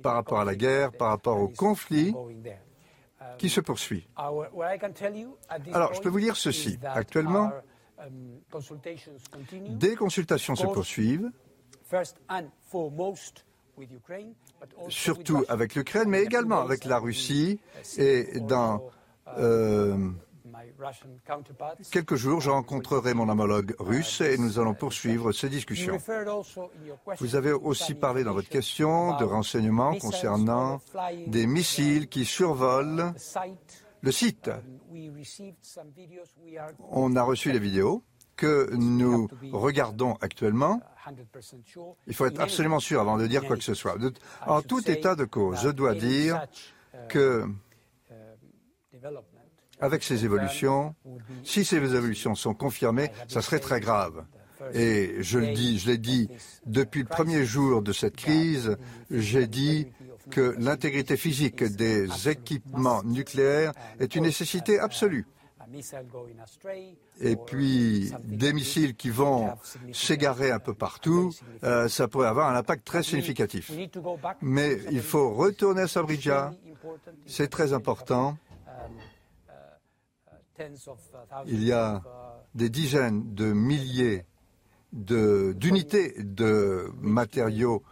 par rapport à la guerre, par rapport au conflit qui se poursuit. Alors, je peux vous dire ceci. Actuellement, des consultations se poursuivent, surtout avec l'Ukraine, mais également avec la Russie et dans euh, quelques jours, je rencontrerai mon homologue russe et nous allons poursuivre ces discussions. Vous avez aussi parlé dans votre question de renseignements concernant des missiles qui survolent le site. On a reçu des vidéos que nous regardons actuellement. Il faut être absolument sûr avant de dire quoi que ce soit. En tout état de cause, je dois dire que avec ces évolutions, si ces évolutions sont confirmées, ça serait très grave. Et je le dis, je l'ai dit depuis le premier jour de cette crise, j'ai dit que l'intégrité physique des équipements nucléaires est une nécessité absolue. Et puis, des missiles qui vont s'égarer un peu partout, euh, ça pourrait avoir un impact très significatif. Mais il faut retourner à Sabridja, c'est très important. Il y a des dizaines de milliers d'unités de, matériaux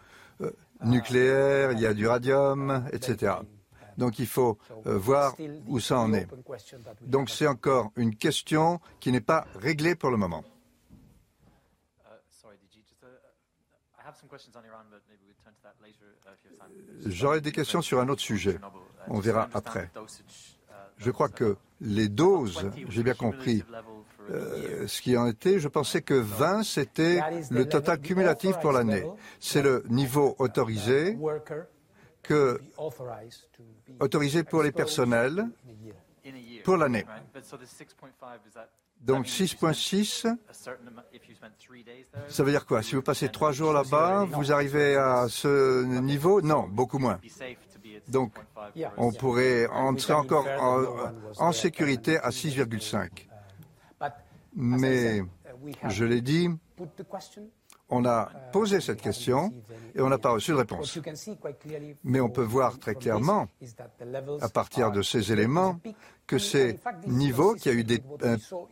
euh, nucléaires, il y a du radium, etc. Donc il faut euh, voir où ça en est. Donc c'est encore une question qui n'est pas réglée pour le moment. J'aurai des questions sur un autre sujet. On verra après. Je crois que les doses, j'ai bien compris euh, ce qui en était, je pensais que 20, c'était le total cumulatif pour l'année. C'est le niveau autorisé que, autorisé pour les personnels pour l'année. Donc 6.6, ça veut dire quoi? Si vous passez trois jours là-bas, vous arrivez à ce niveau? Non, beaucoup moins. Donc, on pourrait entrer encore en, sécurité à 6,5. Mais, je l'ai dit, on a posé cette question et on n'a pas reçu de réponse. Mais on peut voir très clairement, à partir de ces éléments, que ces niveaux, qu'il y a eu des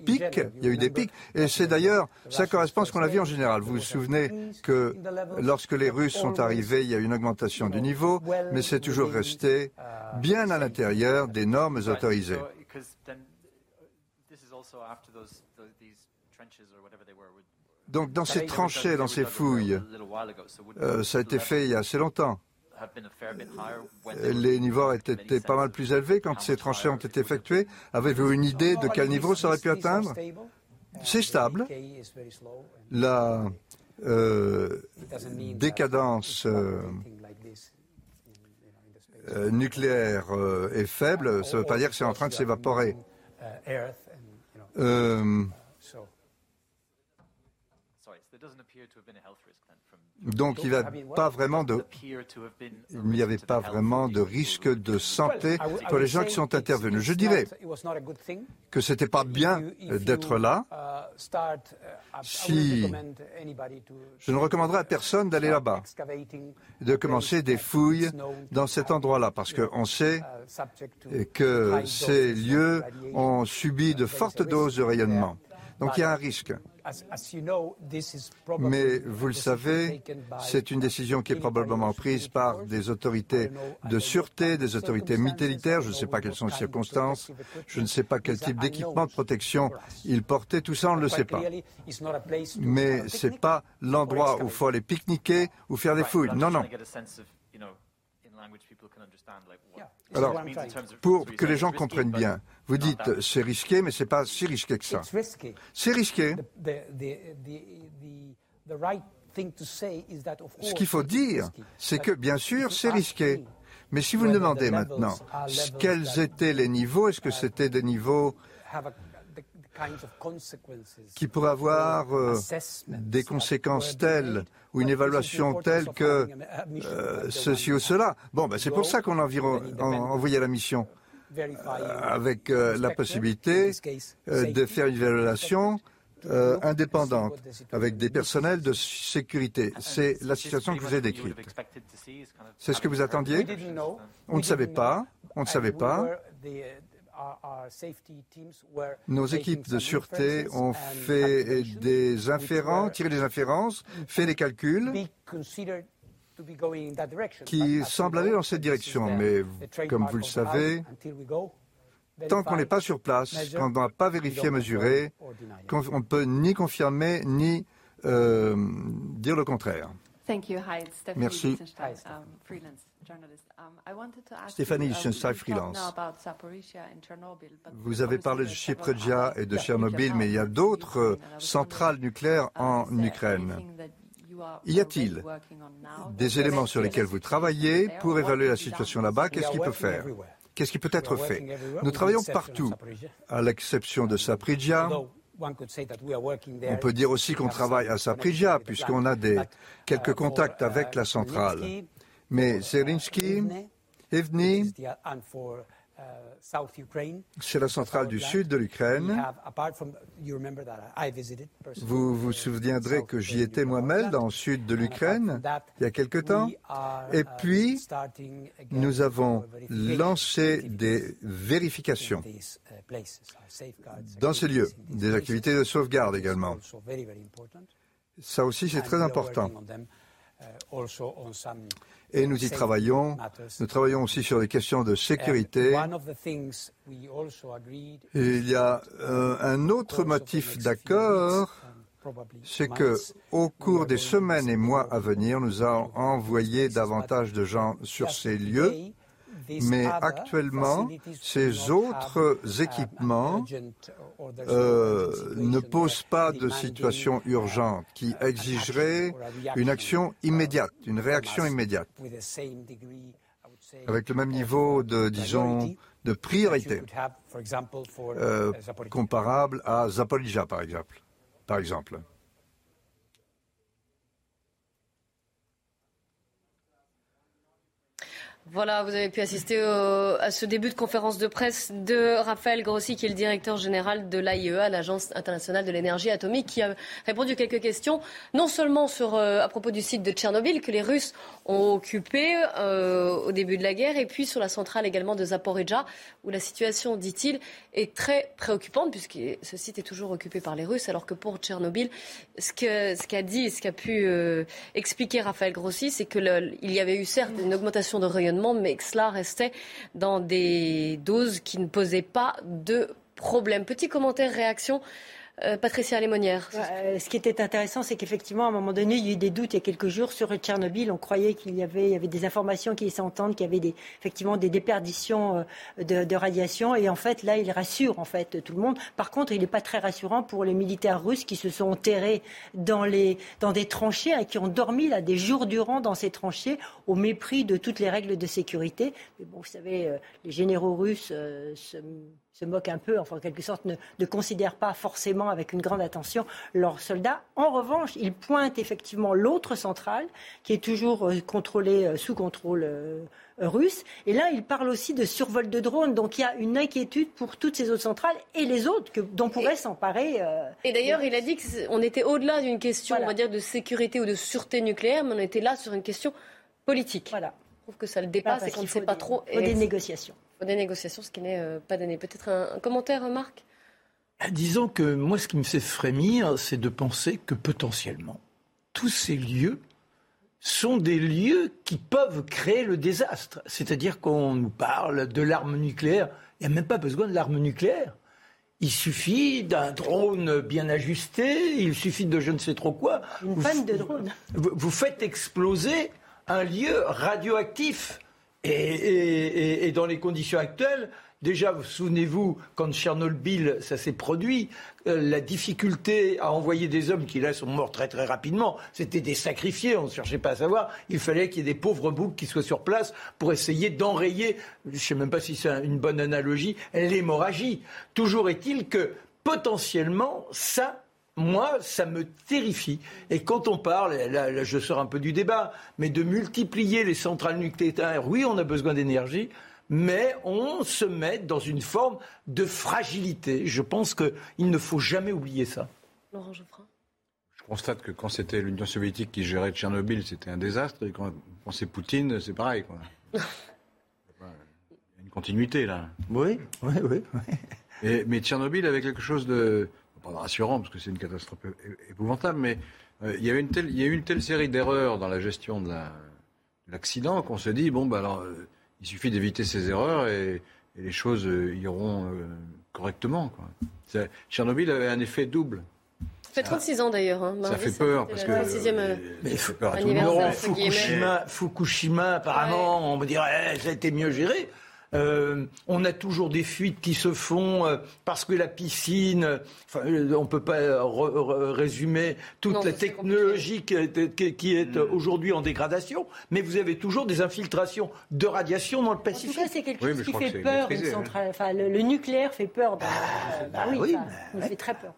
pics, y a eu des pics, et c'est d'ailleurs, ça correspond à ce qu'on a vu en général. Vous vous souvenez que lorsque les Russes sont arrivés, il y a eu une augmentation du niveau, mais c'est toujours resté bien à l'intérieur des normes autorisées. Donc dans ces tranchées, dans ces fouilles, euh, ça a été fait il y a assez longtemps. Les niveaux étaient pas mal plus élevés quand ces tranchées ont été effectuées. Avez-vous une idée de quel niveau ça aurait pu atteindre C'est stable. La euh, décadence euh, nucléaire est faible. Ça ne veut pas dire que c'est en train de s'évaporer. Donc il n'y avait pas vraiment de risque de santé pour les gens qui sont intervenus. Je dirais que ce n'était pas bien d'être là. Si je ne recommanderais à personne d'aller là-bas, de commencer des fouilles dans cet endroit-là, parce qu'on sait que ces lieux ont subi de fortes doses de rayonnement. Donc il y a un risque. Mais vous le savez, c'est une décision qui est probablement prise par des autorités de sûreté, des autorités militaires. Je ne sais pas quelles sont les circonstances. Je ne sais pas quel type d'équipement de protection ils portaient. Tout ça, on ne le sait pas. Mais ce n'est pas l'endroit où il faut aller pique-niquer ou faire des fouilles. Non, non. Alors, pour que les gens comprennent bien, vous dites c'est risqué, mais ce n'est pas si risqué que ça. C'est risqué. Ce qu'il faut dire, c'est que bien sûr, c'est risqué. Mais si vous me demandez maintenant quels étaient les niveaux, est-ce que c'était des niveaux qui pourrait avoir euh, des conséquences telles ou une évaluation telle que euh, ceci ou cela. Bon, ben, c'est pour ça qu'on a environ- en- envoyé la mission euh, avec euh, la possibilité euh, de faire une évaluation euh, indépendante avec des personnels de sécurité. C'est la situation que je vous ai décrite. C'est ce que vous attendiez On ne savait pas. On ne savait pas. Nos équipes de sûreté ont fait des inférences, tiré des inférences, fait des calculs qui semblent aller dans cette direction. Mais comme vous le savez, tant qu'on n'est pas sur place, qu'on n'a pas vérifié, mesuré, qu'on- on ne peut ni confirmer ni euh, dire le contraire. Merci. Um, freelance journalist. Um, I wanted to ask Stéphanie um, Lichtenstein, you talked freelance. now about Zaporizhia and Chernobyl, but Vous avez parlé de Chypre-Dia et de Tchernobyl, mais il y a d'autres centrales nucléaires en Ukraine. Y a-t-il des éléments sur lesquels vous travaillez pour évaluer la situation là-bas? Qu'est-ce qui peut faire? Qu'est-ce qui peut être fait? Nous travaillons partout, à l'exception de Sapridja. On peut dire aussi qu'on travaille à Sapridja, puisqu'on a des, quelques contacts avec la centrale. Mais Zelinsky, Evny, c'est la centrale du sud de l'Ukraine. Vous vous souviendrez que j'y étais moi-même dans le sud de l'Ukraine il y a quelque temps. Et puis, nous avons lancé des vérifications dans ces lieux, des activités de sauvegarde également. Ça aussi, c'est très important. Et nous y travaillons. Nous travaillons aussi sur les questions de sécurité. Et il y a euh, un autre motif d'accord, c'est que au cours des semaines et mois à venir, nous allons envoyer davantage de gens sur ces lieux. Mais actuellement, ces autres équipements euh, ne posent pas de situation urgente qui exigerait une action immédiate, une réaction immédiate, avec le même niveau de, disons, de priorité, euh, comparable à Zaporizhia, par exemple. Par exemple. Voilà, vous avez pu assister à ce début de conférence de presse de Raphaël Grossi, qui est le directeur général de l'AIEA, l'Agence internationale de l'énergie atomique, qui a répondu à quelques questions, non seulement sur, euh, à propos du site de Tchernobyl, que les Russes ont occupé euh, au début de la guerre, et puis sur la centrale également de Zaporizhia, où la situation, dit-il, est très préoccupante, puisque ce site est toujours occupé par les Russes, alors que pour Tchernobyl, ce que- ce qu'a dit, ce qu'a pu euh, expliquer Raphaël Grossi, c'est que le- il y avait eu certes une augmentation de rayonnement, mais que cela restait dans des doses qui ne posaient pas de problème. Petit commentaire, réaction. Euh, Patricia Lémonière. Euh, ce qui était intéressant, c'est qu'effectivement, à un moment donné, il y a eu des doutes il y a quelques jours sur Tchernobyl. On croyait qu'il y avait, des informations qui laissaient qu'il y avait effectivement des déperditions euh, de, de radiation. Et en fait, là, il rassure en fait tout le monde. Par contre, il n'est pas très rassurant pour les militaires russes qui se sont enterrés dans, les, dans des tranchées et qui ont dormi là des jours durant dans ces tranchées au mépris de toutes les règles de sécurité. Mais bon, vous savez, les généraux russes se se moquent un peu, enfin en quelque sorte ne, ne considèrent pas forcément avec une grande attention leurs soldats. En revanche, ils pointent effectivement l'autre centrale qui est toujours euh, contrôlée euh, sous contrôle euh, russe. Et là, ils parlent aussi de survol de drones. Donc il y a une inquiétude pour toutes ces autres centrales et les autres que, dont pourraient s'emparer. euh, Et d'ailleurs, il a dit qu'on était au-delà d'une question, on va dire, de sécurité ou de sûreté nucléaire, mais on était là sur une question politique. Voilà. Je trouve que ça le dépasse et qu'on ne sait faut pas des- trop. des Et- négociations. Des négociations, ce qui n'est euh, pas donné. Peut-être un, un commentaire, Marc? Disons que moi, ce qui me fait frémir, c'est de penser que potentiellement, tous ces lieux sont des lieux qui peuvent créer le désastre. C'est-à-dire qu'on nous parle de l'arme nucléaire. Il n'y a même pas besoin de l'arme nucléaire. Il suffit d'un drone bien ajusté, il suffit de je ne sais trop quoi. Une Vous panne de drone. Vous, vous faites exploser un lieu radioactif. Et, dans les conditions actuelles, déjà, vous souvenez-vous, quand Tchernobyl, ça s'est produit, euh, la difficulté à envoyer des hommes qui là sont morts très très rapidement, c'était des sacrifiés, on ne cherchait pas à savoir. Il fallait qu'il y ait des pauvres boucs qui soient sur place pour essayer d'enrayer, je ne sais même pas si c'est une bonne analogie, l'hémorragie. Toujours est-il que potentiellement, ça, moi, ça me terrifie. Et quand on parle, là, là, je sors un peu du débat, mais de multiplier les centrales nucléaires, oui, on a besoin d'énergie, mais on se met dans une forme de fragilité. Je pense qu'il ne faut jamais oublier ça. Laurent Geoffrin. Je constate que quand c'était l'Union soviétique qui gérait Tchernobyl, c'était un désastre. Et quand, quand c'est Poutine, c'est pareil. Quoi. Il y a une continuité là. Oui, oui, oui. Et- mais Tchernobyl avait quelque chose de, pas rassurant, parce que c'est une catastrophe épouvantable, mais euh, il, y avait une telle, il y a eu une telle série d'erreurs dans la gestion de la- de l'accident qu'on se dit, bon, bah, alors, euh, il suffit d'éviter ces erreurs et, et les choses euh, iront euh, correctement. Quoi. C'est- Tchernobyl avait un effet double. Ça fait 36 ans d'ailleurs. Hein. Ça fait peur, parce que, 36e, euh, Mais fait peur à tout le monde. Fukushima, Fukushima, apparemment, on me dirait, eh, ça a été mieux géré. Euh, on a toujours des fuites qui se font euh, parce que la piscine, euh, enfin, on peut pas re- re- résumer toute Non, la technologie qui est, qui- qui est, Mm. euh, aujourd'hui en dégradation, mais vous avez toujours des infiltrations de radiation dans le En tout Pacifique. cas, c'est quelque Oui, chose qui fait peur, une maîtrisé, hein. centrale. Enfin, le, le nucléaire fait peur. Dans- bah oui, oui, ça nous fait très peur.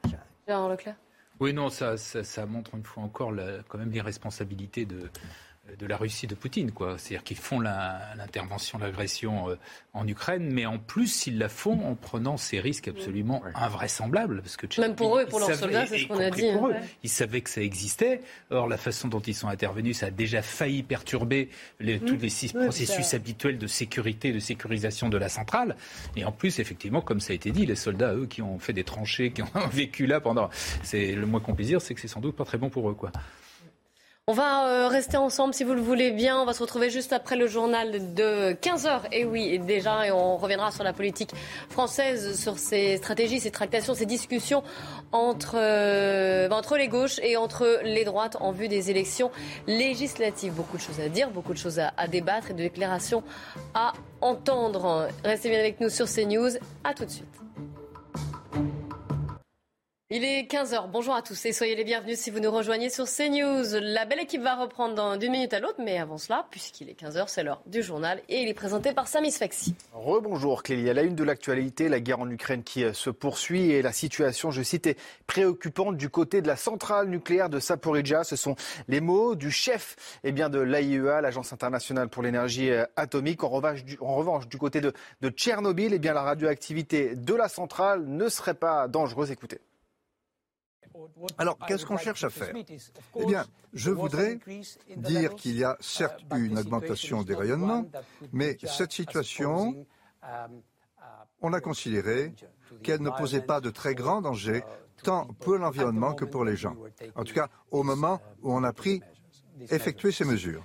Gérard Leclerc? Oui, non, ça, ça, ça montre une fois encore la- quand même l'irresponsabilité de, de la Russie de Poutine. quoi. C'est-à-dire qu'ils font la- l'intervention, l'agression euh, en Ukraine, mais en plus, ils la font en prenant ces risques absolument invraisemblables. Parce que Même pour eux et pour leurs soldats, c'est ce qu'on a dit, pour hein. eux. Ouais. Ils savaient que ça existait. Or, la façon dont ils sont intervenus, ça a déjà failli perturber les- tous les six Oui, processus habituels de sécurité, de sécurisation de la centrale. Et en plus, effectivement, comme ça a été dit, les soldats, eux, qui ont fait des tranchées, qui ont vécu là pendant. C'est le moins qu'on puisse dire, c'est que c'est sans doute pas très bon pour eux, quoi. On va euh, rester ensemble si vous le voulez bien. On va se retrouver juste après le journal de 15h. Et oui, déjà, on reviendra sur la politique française, sur ces stratégies, ces tractations, ces discussions entre, euh, entre les gauches et entre les droites en vue des élections législatives. Beaucoup de choses à dire, beaucoup de choses à, à débattre et de déclarations à entendre. Restez bien avec nous sur CNews. À tout de suite. Il est 15h. Bonjour à tous et soyez les bienvenus si vous nous rejoignez sur CNews. La belle équipe va reprendre d'une minute à l'autre, mais avant cela, puisqu'il est 15h, c'est l'heure du journal et il est présenté par Samis Faxi. Rebonjour Clélie. À la une de l'actualité, la guerre en Ukraine qui euh, se poursuit et la situation, je cite, est préoccupante du côté de la centrale nucléaire de Saporidja. Ce sont les mots du chef eh bien, de l'AIEA, l'Agence internationale pour l'énergie euh, atomique. En revanche, du, en revanche, du côté de, de Tchernobyl, eh bien, la radioactivité de la centrale ne serait pas dangereuse. Écoutez. Alors, qu'est-ce qu'on cherche à faire? Eh bien, je voudrais dire qu'il y a certes eu une augmentation des rayonnements, mais cette situation, on a considéré qu'elle ne posait pas de très grand danger, tant pour l'environnement que pour les gens. En tout cas, au moment où on a pris, effectué ces mesures.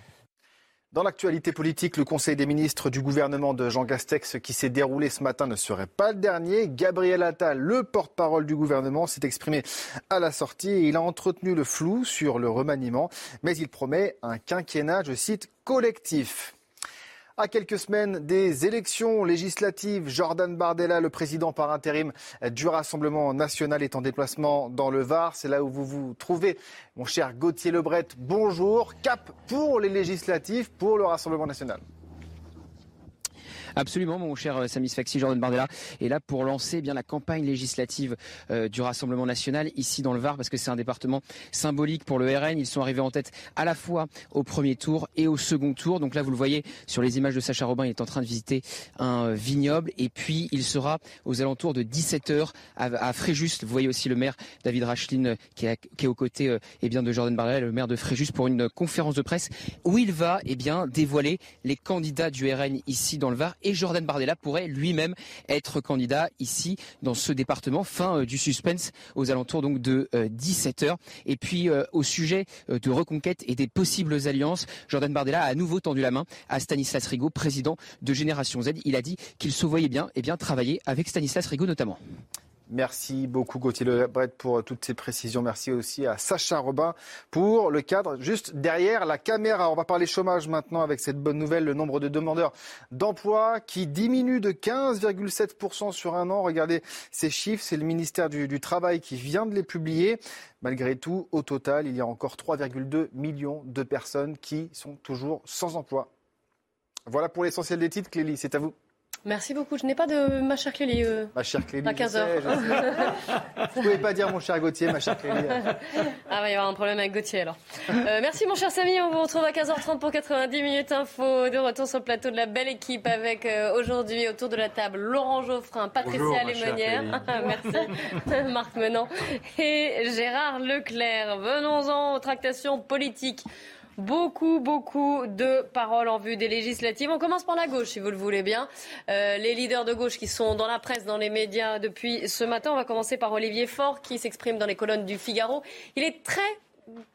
Dans l'actualité politique, le Conseil des ministres du gouvernement de Jean Castex qui s'est déroulé ce matin ne serait pas le dernier. Gabriel Attal, le porte-parole du gouvernement, s'est exprimé à la sortie et il a entretenu le flou sur le remaniement, mais il promet un quinquennat, je cite, collectif. À quelques semaines des élections législatives, Jordan Bardella, le président par intérim du Rassemblement national, est en déplacement dans le Var. C'est là où vous vous trouvez, mon cher Gauthier Lebret. Bonjour. Cap pour les législatives, pour le Rassemblement national. Absolument, mon cher euh, Samis Faxi, Jordan Bardella est là pour lancer eh bien la campagne législative euh, du Rassemblement national ici dans le Var, parce que c'est un département symbolique pour le RN. Ils sont arrivés en tête à la fois au premier tour et au second tour. Donc là, vous le voyez sur les images de Sacha Robin, il est en train de visiter un euh, vignoble et puis il sera aux alentours de 17h à, à Fréjus. Vous voyez aussi le maire David Rachlin euh, qui, est- aux côtés eh bien de Jordan Bardella, le maire de Fréjus, pour une conférence de presse où il va eh bien dévoiler les candidats du RN ici dans le Var et Jordan Bardella pourrait lui-même être candidat ici dans ce département. Fin euh, du suspense aux alentours donc de 17h. Et puis euh, au sujet euh, de reconquête et des possibles alliances, Jordan Bardella a à nouveau tendu la main à Stanislas Rigaud, président de Génération Z. Il a dit qu'il se voyait bien et bien travailler avec Stanislas Rigaud notamment. Merci beaucoup Gauthier Lebret pour toutes ces précisions. Merci aussi à Sacha Robin pour le cadre juste derrière la caméra. On va parler chômage maintenant avec cette bonne nouvelle. Le nombre de demandeurs d'emploi qui diminue de 15,7% sur un an. Regardez ces chiffres. C'est le ministère du, du Travail qui vient de les publier. Malgré tout, au total, il y a encore 3,2 millions de personnes qui sont toujours sans emploi. Voilà pour l'essentiel des titres. Clélie, c'est à vous. Merci beaucoup. Je n'ai pas de ma chère Clélie. Euh, ma chère Clélie. À 15h. Vous pouvez pas dire mon cher Gauthier, ma chère Clélie. ah, va y avoir un problème avec Gauthier alors. Euh, merci mon cher Samy. On vous retrouve à 15h30 pour 90 minutes info. De retour sur le plateau de la belle équipe avec euh, aujourd'hui autour de la table Laurent Geoffrin, Patricia Lémonière. merci. Marc Menant et Gérard Leclerc. Venons-en aux tractations politiques. Beaucoup, beaucoup de paroles en vue des législatives. On commence par la gauche, si vous le voulez bien. Euh, les leaders de gauche qui sont dans la presse, dans les médias depuis ce matin. On va commencer par Olivier Faure, qui s'exprime dans les colonnes du Figaro. Il est très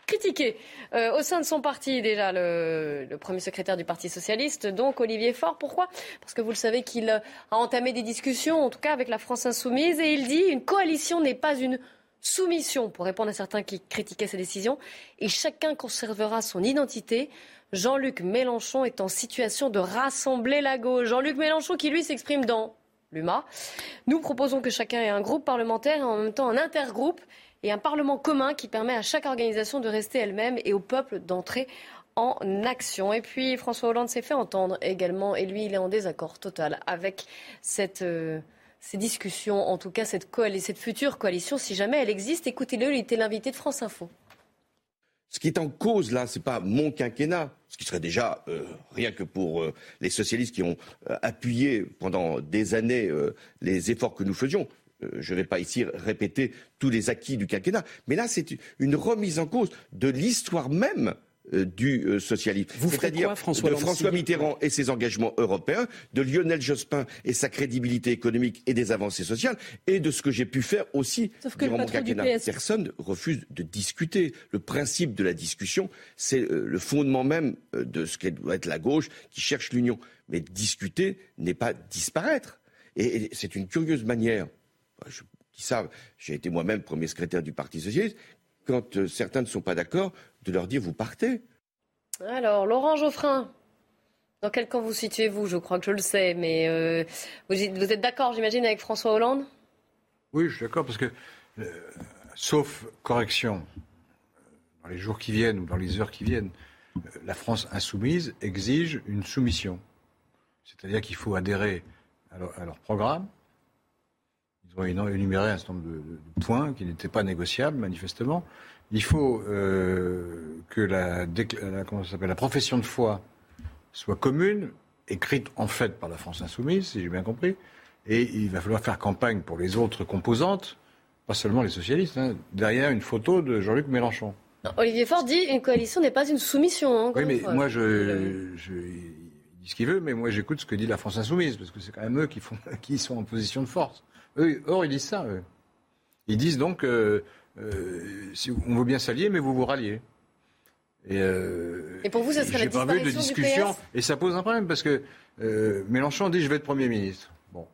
critiqué euh, au sein de son parti déjà le, le, premier secrétaire du Parti socialiste donc Olivier Faure pourquoi? Parce que vous le savez qu'il a entamé des discussions en tout cas avec la France insoumise et il dit une coalition n'est pas une soumission, pour répondre à certains qui critiquaient ces décisions, et chacun conservera son identité. Jean-Luc Mélenchon est en situation de rassembler la gauche. Jean-Luc Mélenchon qui, lui, s'exprime dans l'UMA. Nous proposons que chacun ait un groupe parlementaire et en même temps un intergroupe et un parlement commun qui permet à chaque organisation de rester elle-même et au peuple d'entrer en action. Et puis François Hollande s'est fait entendre également et lui, il est en désaccord total avec cette... Euh, ces discussions, en tout cas cette, cette future coalition, si jamais elle existe. Écoutez-le, il était l'invité de France Info. Ce qui est en cause là, ce n'est pas mon quinquennat, ce qui serait déjà euh, rien que pour euh, les socialistes qui ont euh, appuyé pendant des années les efforts que nous faisions. je ne vais pas ici répéter tous les acquis du quinquennat, mais là c'est une remise en cause de l'histoire même du euh, socialisme. C'est-à-dire de François Mitterrand et ses engagements européens, de Lionel Jospin et sa crédibilité économique et des avancées sociales, et de ce que j'ai pu faire aussi durant mon quinquennat. Personne refuse de discuter. Le principe de la discussion, c'est euh, le fondement même de ce qu'est doit être la gauche qui cherche l'union. Mais discuter n'est pas disparaître. Et, c'est une curieuse manière. Je dis ça, j'ai été moi-même premier secrétaire du Parti socialiste quand certains ne sont pas d'accord, de leur dire vous partez. Alors, Laurent Geoffrin, dans quel camp vous situez-vous? Je crois que je le sais, mais euh, vous, êtes d'accord, j'imagine, avec François Hollande? Oui, je suis d'accord, parce que, euh, sauf correction, dans les jours qui viennent ou dans les heures qui viennent, euh, la France insoumise exige une soumission. C'est-à-dire qu'il faut adhérer à leur, programme. Ils ont énuméré un certain nombre de points qui n'étaient pas négociables, manifestement il faut euh, que la, la, la profession de foi soit commune, écrite en fait par la France insoumise, si j'ai bien compris, et il va falloir faire campagne pour les autres composantes, pas seulement les socialistes, hein, derrière une photo de Jean-Luc Mélenchon. Olivier Faure dit une coalition n'est pas une soumission. Hein, oui, mais moi, je, je, il dit ce qu'il veut, mais moi j'écoute ce que dit la France insoumise, parce que c'est quand même eux qui, font, qui sont en position de force. Eux, or, ils disent ça. Eux. Ils disent donc euh, euh, si on veut bien s'allier, mais vous vous ralliez. Et, euh, et pour vous, ça serait la disparition pas vu de discussion. Et ça pose un problème parce que euh, Mélenchon dit je vais être Premier ministre. Bon,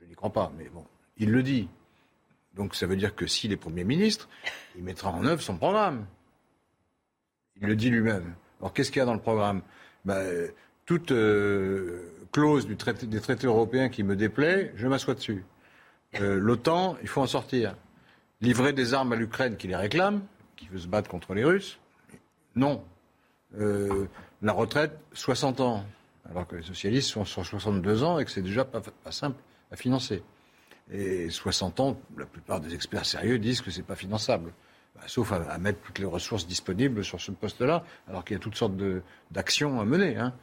je n'y crois pas, mais bon, il le dit. Donc ça veut dire que s'il est Premier ministre, il mettra en œuvre son programme. Il le dit lui-même. Alors qu'est-ce qu'il y a dans le programme? Ben, Toute clause du traité, des traités européens qui me déplaît, je m'assois dessus. L'OTAN, il faut en sortir livrer des armes à l'Ukraine qui les réclame, qui veut se battre contre les Russes Non. Euh, la retraite, 60 ans, alors que les socialistes sont sur 62 ans et que c'est déjà pas, simple à financer. Et 60 ans, la plupart des experts sérieux disent que c'est pas finançable. Bah, sauf à, mettre toutes les ressources disponibles sur ce poste-là, alors qu'il y a toutes sortes d'actions à mener. Hein.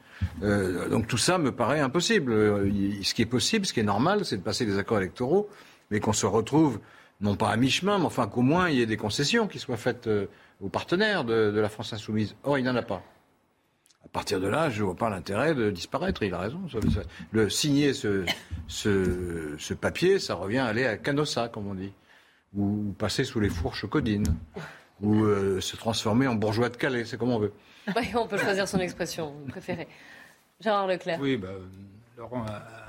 Euh, donc tout ça me paraît impossible. Euh, ce qui est possible, ce qui est normal, c'est de passer des accords électoraux, mais qu'on se retrouve non pas à mi-chemin, mais enfin qu'au moins il y ait des concessions qui soient faites euh, aux partenaires de, la France insoumise. Or, il n'y en a pas. À partir de là, je ne vois pas l'intérêt de disparaître. Il a raison. Le, signer ce, ce, papier, ça revient à aller à Canossa, comme on dit, ou, passer sous les fourches codines, ou euh, se transformer en bourgeois de Calais, c'est comme on veut. on peut choisir son expression préférée. Gérard Leclerc. Oui, bah, Laurent a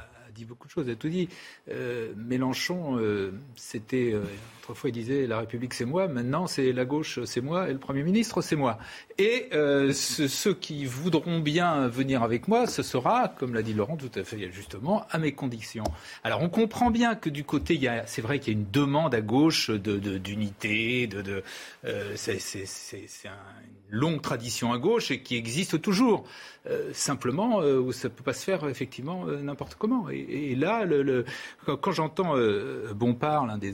beaucoup de choses, elle a tout dit. Euh, Mélenchon, euh, c'était. Euh, autrefois, il disait La République, c'est moi. Maintenant, c'est la gauche, c'est moi. Et le Premier ministre, c'est moi. Et ceux qui voudront bien venir avec moi, ce sera, comme l'a dit Laurent tout à fait justement, à mes conditions. Alors, on comprend bien que du côté, c'est vrai qu'il y a une demande à gauche d'unité, de, de, c'est une longue tradition à gauche et qui existe toujours. simplement, ça ne peut pas se faire effectivement n'importe comment. Et, là, quand, j'entends euh, Bompard, l'un des,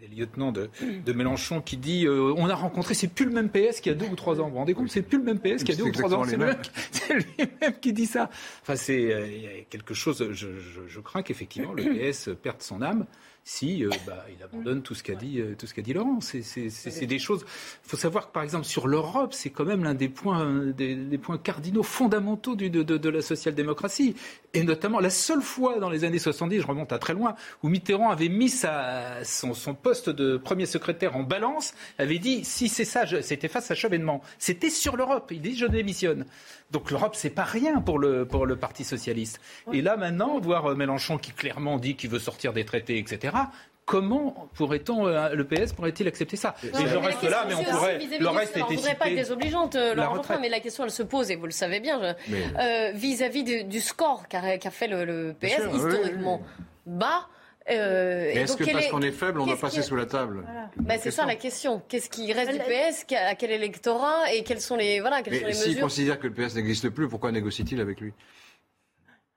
des, des lieutenants de, de Mélenchon, qui dit euh, on a rencontré, c'est plus le même PS qu'il y a deux ou trois ans. Vous vous rendez compte, c'est plus le même PS qu'il y a deux ou trois ans. C'est lui-même qui dit ça. Enfin, c'est euh, quelque chose. Je, je, je crains qu'effectivement le PS perde son âme si euh, bah, il abandonne tout ce qu'a dit euh, tout ce qu'a dit Laurent. C'est des choses. Il faut savoir que par exemple sur l'Europe, c'est quand même l'un des points des, des points cardinaux fondamentaux du- de, de, de la social-démocratie. Et notamment la seule fois dans les années 70, je remonte à très loin, où Mitterrand avait mis sa, son, son poste de premier secrétaire en balance, avait dit si c'est ça, c'était face à Chevènement. C'était sur l'Europe. Il dit je démissionne. Donc l'Europe, c'est pas rien pour le, pour le Parti socialiste. Et là maintenant, voir euh, Mélenchon qui clairement dit qu'il veut sortir des traités, etc. Comment pourrait-on, euh, le PS pourrait-il accepter ça? Et je reste là, mais on pourrait. Le reste était Je voudrais pas être cité. désobligeante, euh, La Laurent. Geoffrin, mais la question, elle se pose, et vous le savez bien, euh, vis-à-vis du score qu'a fait le, le PS, sûr, oui, historiquement bas. Euh, Mais est-ce que parce est- qu'on est faible, on doit passer sous la table? Bah, c'est ça la question. Qu'est-ce qui reste du PS À quel électorat Et quels sont les voilà quelles sont Mais les s'il mesures? considère que le PS n'existe plus, pourquoi négocie-t-il avec lui?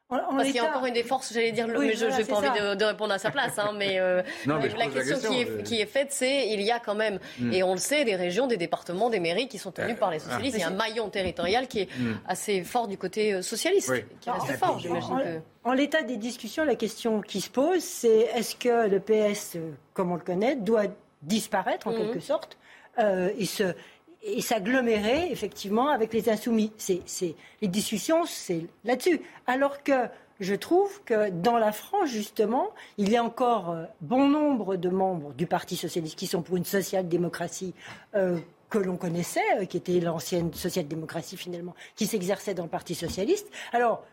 Parce qu'il y a encore une des forces, j'allais dire, Oui, mais je n'ai pas envie de, de répondre à sa place. hein, mais euh, Non, mais euh, la question, qui, est, euh. qui est faite, c'est il y a quand même, Mm. et on le sait, des régions, des départements, des mairies qui sont tenues par les ah. socialistes. Il y a un maillon territorial qui est Mm. assez fort du côté euh, socialiste, Oui. qui reste En- fort, j'imagine. en, que- en l'état des discussions, la question qui se pose, c'est est-ce que le PS, euh, comme on le connaît, doit disparaître en Mhm. quelque sorte euh, et se et s'agglomérer effectivement avec les insoumis. C'est, les discussions, c'est là-dessus. Alors que je trouve que dans la France, justement, il y a encore euh, bon nombre de membres du Parti socialiste qui sont pour une social-démocratie euh, que l'on connaissait, euh, qui était l'ancienne social-démocratie finalement, qui s'exerçait dans le Parti socialiste. Alors,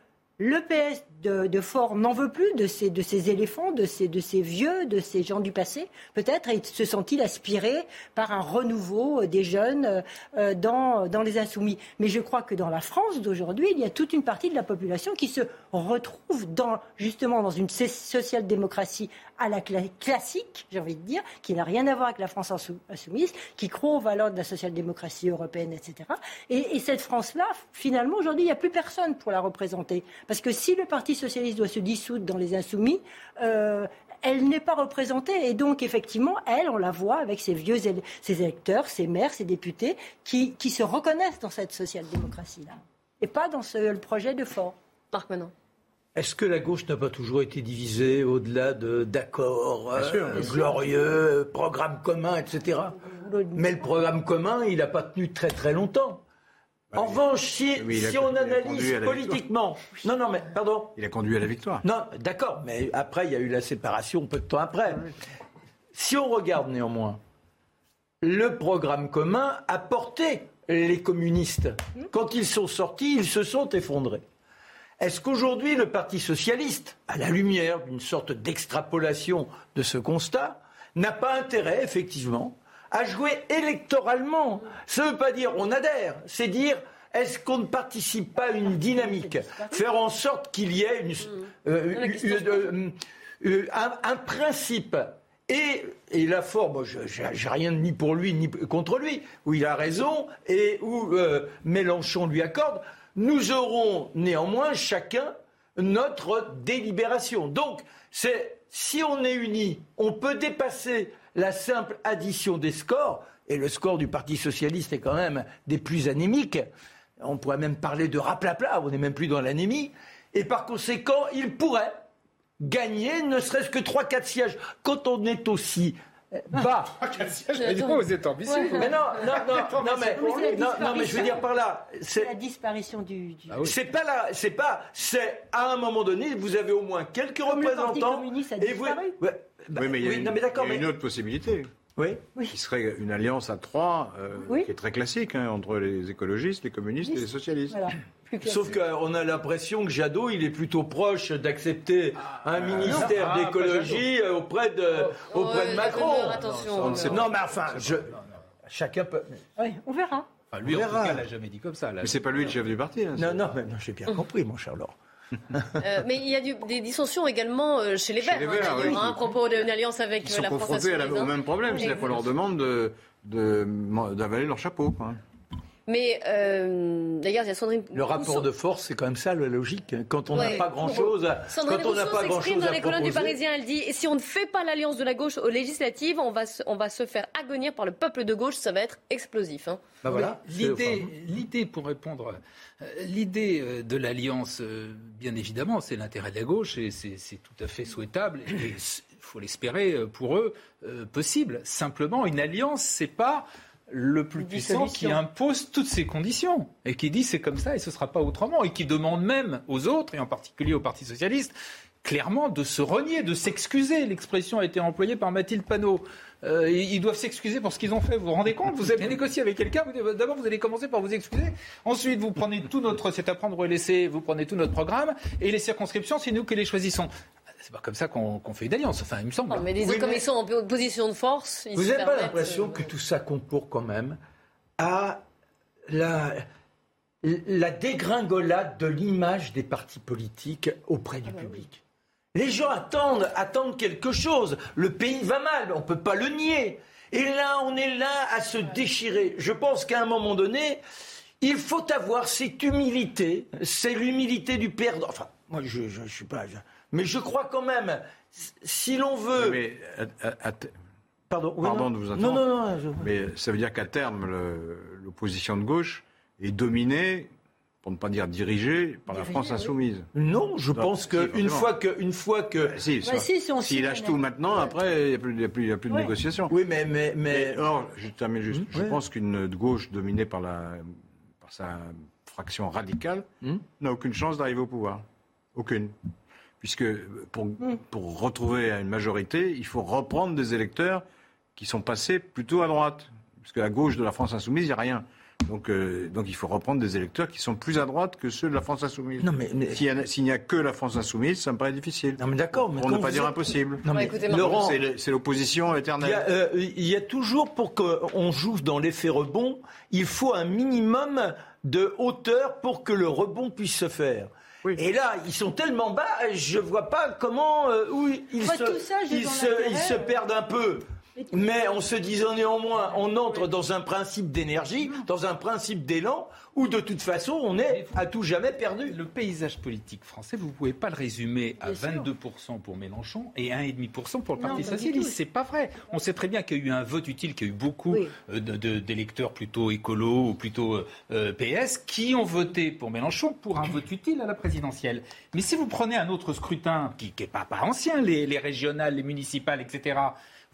le PS de, de Fort n'en veut plus de ces, éléphants, de ces, vieux, de ces gens du passé, peut-être, et se sent-il aspiré par un renouveau euh, des jeunes euh, euh, dans, les insoumis. Mais je crois que dans la France d'aujourd'hui, il y a toute une partie de la population qui se retrouve dans, justement dans une social-démocratie à la cla- classique, j'ai envie de dire, qui n'a rien à voir avec la France insou- insoumise, qui croit aux valeurs de la social-démocratie européenne, etc. Et, et cette France-là, finalement, aujourd'hui, il n'y a plus personne pour la représenter. Parce que si le Parti socialiste doit se dissoudre dans les insoumis, euh, elle n'est pas représentée. Et donc, effectivement, elle, on la voit avec ses vieux éle- ses électeurs, ses maires, ses députés, qui, qui se reconnaissent dans cette social-démocratie-là. Et pas dans ce, le projet de Fort. Marc Menon. Est-ce que la gauche n'a pas toujours été divisée au-delà de- d'accords euh, glorieux, euh, programmes communs, etc. Mais le programme commun, il n'a pas tenu très très longtemps. En revanche, si, Oui, on analyse politiquement, non, non, mais pardon, Il a conduit à la victoire. non, d'accord, mais après, il y a eu la séparation peu de temps après. Si on regarde néanmoins, le programme commun a porté les communistes. Quand ils sont sortis, ils se sont effondrés. Est-ce qu'aujourd'hui, le Parti socialiste, à la lumière d'une sorte d'extrapolation de ce constat, n'a pas intérêt, effectivement, à jouer électoralement. Ça ne veut pas dire on adhère, c'est dire est-ce qu'on ne participe pas à une dynamique Faire en sorte qu'il y ait une, euh, une- euh, euh, un, un principe. Et, et la forme, je j'ai rien ni pour lui ni contre lui, où il a raison et où euh, Mélenchon lui accorde, nous aurons néanmoins chacun notre délibération. Donc, c'est si on est unis, on peut dépasser la simple addition des scores, et le score du Parti socialiste est quand même des plus anémiques. On pourrait même parler de raplapla, on n'est même plus dans l'anémie. Et par conséquent, il pourrait gagner ne serait-ce que 3-4 sièges. Quand on est aussi bas. vous êtes ambitieux. Mais non, non, non, non, mais, Oui, non, non, mais je veux dire par là, c'est La disparition du. du- c'est pas là, c'est pas, c'est à un moment donné, vous avez au moins quelques Comme le Parti représentants. communiste a et vous, disparu. Ouais, bah, oui, mais il y a, oui, une, non, mais d'accord, il y a mais une autre possibilité. Oui. Qui serait une alliance à trois, euh, Oui. qui est très classique, hein, entre les écologistes, les communistes et les socialistes. Voilà. Sauf qu'on a l'impression que Jadot, il est plutôt proche d'accepter un ministère Ah, d'écologie euh, auprès de, auprès de Macron. Non, mais enfin, je, chacun peut. Oui, on verra. Enfin, lui, en On tout verra. cas, l'a jamais dit comme ça. là. Mais c'est pas lui le chef du parti. hein, Non, non, mais non, j'ai bien compris, mon cher Laurent. Euh, mais il y a du- des dissensions également euh, chez les Chez Verts, les hein, Verts, oui. hein, à propos d'une alliance avec Ils sont la France confrontés à la- au même problème, c'est-à-dire qu'on leur demande de- de- d'avaler leur chapeau. quoi. Mais euh, d'ailleurs, il y a Sandrine. Le rapport de force, c'est quand même ça la logique. Quand on n'a Ouais. pas grand-chose, Sandrine quand on n'a Rousseau pas grand-chose dans à les colonnes du. Parisien. Elle dit si on ne fait pas l'alliance de la gauche aux législatives, on va se, on va se faire agonir par le peuple de gauche. Ça va être explosif. hein. Bah voilà. L'idée, l'idée, pour répondre, euh, l'idée euh, de l'alliance, bien évidemment, c'est l'intérêt de la gauche et c'est c'est tout à fait souhaitable. Et il faut l'espérer pour eux possible. Simplement, une alliance, c'est pas le plus puissant qui impose toutes ces conditions et qui dit c'est comme ça et ce sera pas autrement et qui demande même aux autres et en particulier au Parti socialiste clairement de se renier, de s'excuser. L'expression a été employée par Mathilde Panot. Euh, ils doivent s'excuser pour ce qu'ils ont fait. Vous vous rendez compte? Vous avez négocié avec quelqu'un? vous- D'abord, vous allez commencer par vous excuser. Ensuite, vous prenez tout notre, c'est à prendre ou laisser. Vous prenez tout notre programme et les circonscriptions, c'est nous qui les choisissons. C'est pas comme ça qu'on fait une alliance. Enfin, il me semble. Non, mais disons, Oui, comme mais- ils sont en po- position de force, ils Vous n'avez pas l'impression euh, que tout ça concourt quand même à la, la dégringolade de l'image des partis politiques auprès du public? Les gens attendent, attendent quelque chose. Le pays va mal, on ne peut pas le nier. Et là, on est là à se déchirer. Je pense qu'à un moment donné, il faut avoir cette humilité. C'est l'humilité du perdant. Enfin, moi, je ne suis pas... je- mais je crois quand même, si l'on veut... Mais, à- à- à- Pardon, oui, Pardon non. de vous Non, interrompre. non, non, je- Mais ça veut dire qu'à terme, l'opposition de gauche est dominée, pour ne pas dire dirigée, par la France insoumise. Non, je pense qu'une fois que, une fois que, Si, Bah, ça- si, si, on s'il lâche tout maintenant, après, il n'y a plus, il y a plus- il y a plus de négociation. Oui, mais, mais, mais... or, je termine juste. Je ouais. pense qu'une gauche dominée par, la, par sa fraction radicale n'a aucune chance d'arriver au pouvoir. Aucune. Puisque pour, pour retrouver une majorité, il faut reprendre des électeurs qui sont passés plutôt à droite. Parce qu'à gauche de la France insoumise, il n'y a rien. Donc, euh, donc il faut reprendre des électeurs qui sont plus à droite que ceux de la France insoumise. Non, mais, S'il y a- s'il n'y a, que la France insoumise, ça me paraît difficile. Non, mais d'accord. Pour ne pas dire impossible. Non, mais, écoutez, Laurent, C'est le- c'est l'opposition il y, éternelle. a, euh, il y a toujours, pour qu'on joue dans l'effet rebond, il faut un minimum de hauteur pour que le rebond puisse se faire. Et là, ils sont tellement bas, je vois pas comment euh, où ils, Moi, se, ça, ils, se, l'intérêt, ils se perdent un peu. Mais en se disant néanmoins, on entre dans un principe d'énergie, dans un principe d'élan, où de toute façon, on est à tout jamais perdu. Le paysage politique français, vous ne pouvez pas le résumer à 22% pour Mélenchon et 1,5% pour le Parti Socialiste. C'est pas vrai. On sait très bien qu'il y a eu un vote utile, qu'il y a eu beaucoup euh, d'électeurs plutôt écolos ou plutôt euh, euh, PS qui ont voté pour Mélenchon pour un vote utile à la présidentielle. Mais si vous prenez un autre scrutin, qui n'est pas, pas ancien, les, les régionales, les municipales, etc.,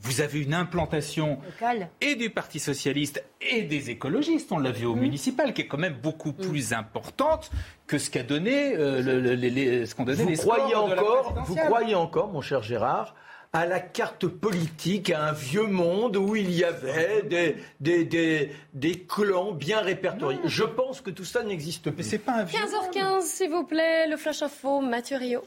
vous avez une implantation Local. et du Parti socialiste et des écologistes, on l'a vu au municipal, qui est quand même beaucoup plus importante que ce qu'a donné euh, le- le- les- ce qu'ont donné Vous les croyez scores de la encore, vous croyez encore, mon cher Gérard, à la carte politique, à un vieux monde où il y avait des, des, des, des clans bien répertoriés. Je pense que tout ça n'existe plus. c'est pas un 15h15, s'il vous plaît, le flash info, Mathieu Rio.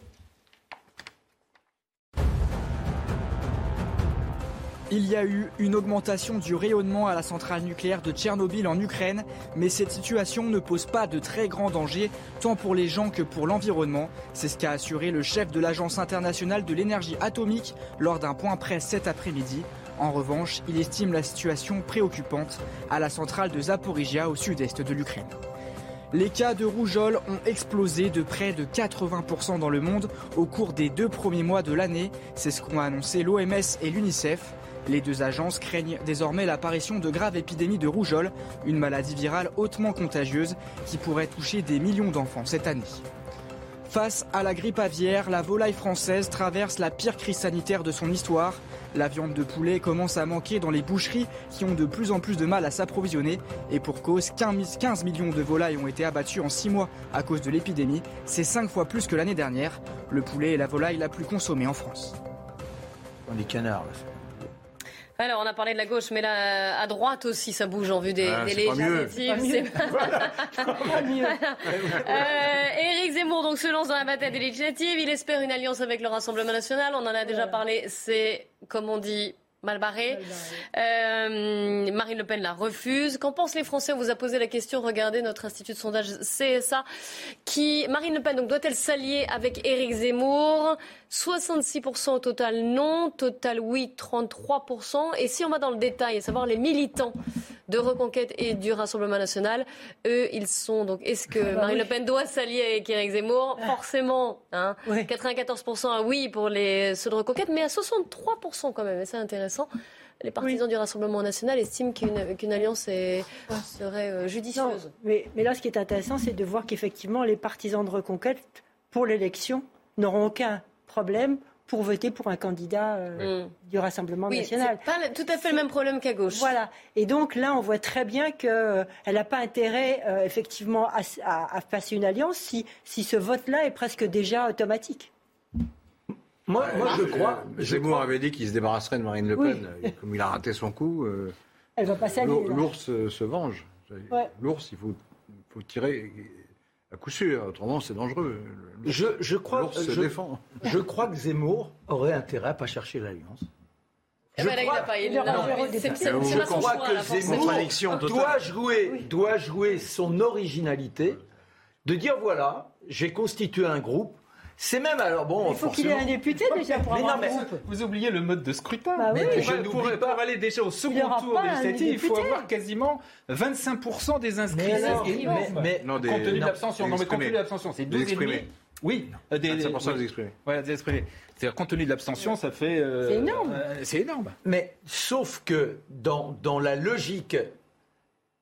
Il y a eu une augmentation du rayonnement à la centrale nucléaire de Tchernobyl en Ukraine, mais cette situation ne pose pas de très grands dangers, tant pour les gens que pour l'environnement. C'est ce qu'a assuré le chef de l'Agence internationale de l'énergie atomique lors d'un point presse cet après-midi. En revanche, il estime la situation préoccupante à la centrale de Zaporizhia au sud-est de l'Ukraine. Les cas de rougeole ont explosé de près de 80% dans le monde au cours des deux premiers mois de l'année. C'est ce qu'ont annoncé l'OMS et l'UNICEF. Les deux agences craignent désormais l'apparition de graves épidémies de rougeole, une maladie virale hautement contagieuse qui pourrait toucher des millions d'enfants cette année. Face à la grippe aviaire, la volaille française traverse la pire crise sanitaire de son histoire. La viande de poulet commence à manquer dans les boucheries qui ont de plus en plus de mal à s'approvisionner. Et pour cause, 15 millions de volailles ont été abattues en 6 mois à cause de l'épidémie. C'est 5 fois plus que l'année dernière. Le poulet est la volaille la plus consommée en France. Les canards, là. Alors, on a parlé de la gauche, mais là, à droite aussi, ça bouge en vue des, Ah, des c'est pas mieux. législatives. C'est pas mieux. Éric Zemmour donc, se lance dans la bataille des législatives. Il espère une alliance avec le Rassemblement national. On en a déjà parlé. C'est, comme on dit, Mal barré. Euh, Marine Le Pen la refuse. Qu'en pensent les Français? On vous a posé la question. Regardez notre institut de sondage CSA. Qui, Marine Le Pen donc doit-elle s'allier avec Éric Zemmour? 66% au total non, total oui 33%. Et si on va dans le détail, à savoir les militants de Reconquête et du Rassemblement National, eux, ils sont donc. Est-ce que Ah bah Marine oui. Le Pen doit s'allier avec Éric Zemmour? Forcément. Hein 94% à oui pour les ceux de Reconquête, mais à 63% quand même. Et c'est intéressant. Les partisans du Rassemblement National estiment qu'une alliance est, serait euh, judicieuse. Mais, mais là, ce qui est intéressant, c'est de voir qu'effectivement, les partisans de reconquête, pour l'élection, n'auront aucun problème pour voter pour un candidat euh, du Rassemblement Oui, national. pas le- tout à fait le même problème qu'à gauche. Voilà. Et donc là, on voit très bien qu'elle n'a pas intérêt, euh, effectivement, à, à- à passer une alliance si, si ce vote-là est presque déjà automatique. Moi, moi, je crois. Euh, Zemmour avait dit qu'il se débarrasserait de Marine Le. Pen. Et Comme il a raté son coup, euh, Elle va l'ours euh, se venge. Ouais. L'ours, il faut, faut tirer à coup sûr. Autrement, c'est dangereux. Je, je crois, L'ours se je, défend. je crois que Zemmour aurait intérêt à pas chercher l'alliance. Eh ben je son crois que. Zemmour doit jouer, doit jouer son originalité, de dire voilà, j'ai constitué un groupe. C'est même alors bon. Il faut qu'il ait un député déjà pour Mais avoir non, un mais- groupe. Vous oubliez le mode de scrutin. Bah oui. pour, Je pour- pour aller déjà au second tour pas un législatif, il faut avoir quasiment 25% des inscrits. Mais alors, mais- mais- Non, des- compte tenu de l'abstention. des Non, mais compte tenu de l'abstention, c'est Des 12 exprimés. Oui, euh, des, 25% oui. des exprimés. Voilà, des exprimés. C'est-à-dire, compte tenu de l'abstention, ça fait. euh, C'est énorme. euh, c'est énorme. Mais sauf que dans, dans la logique,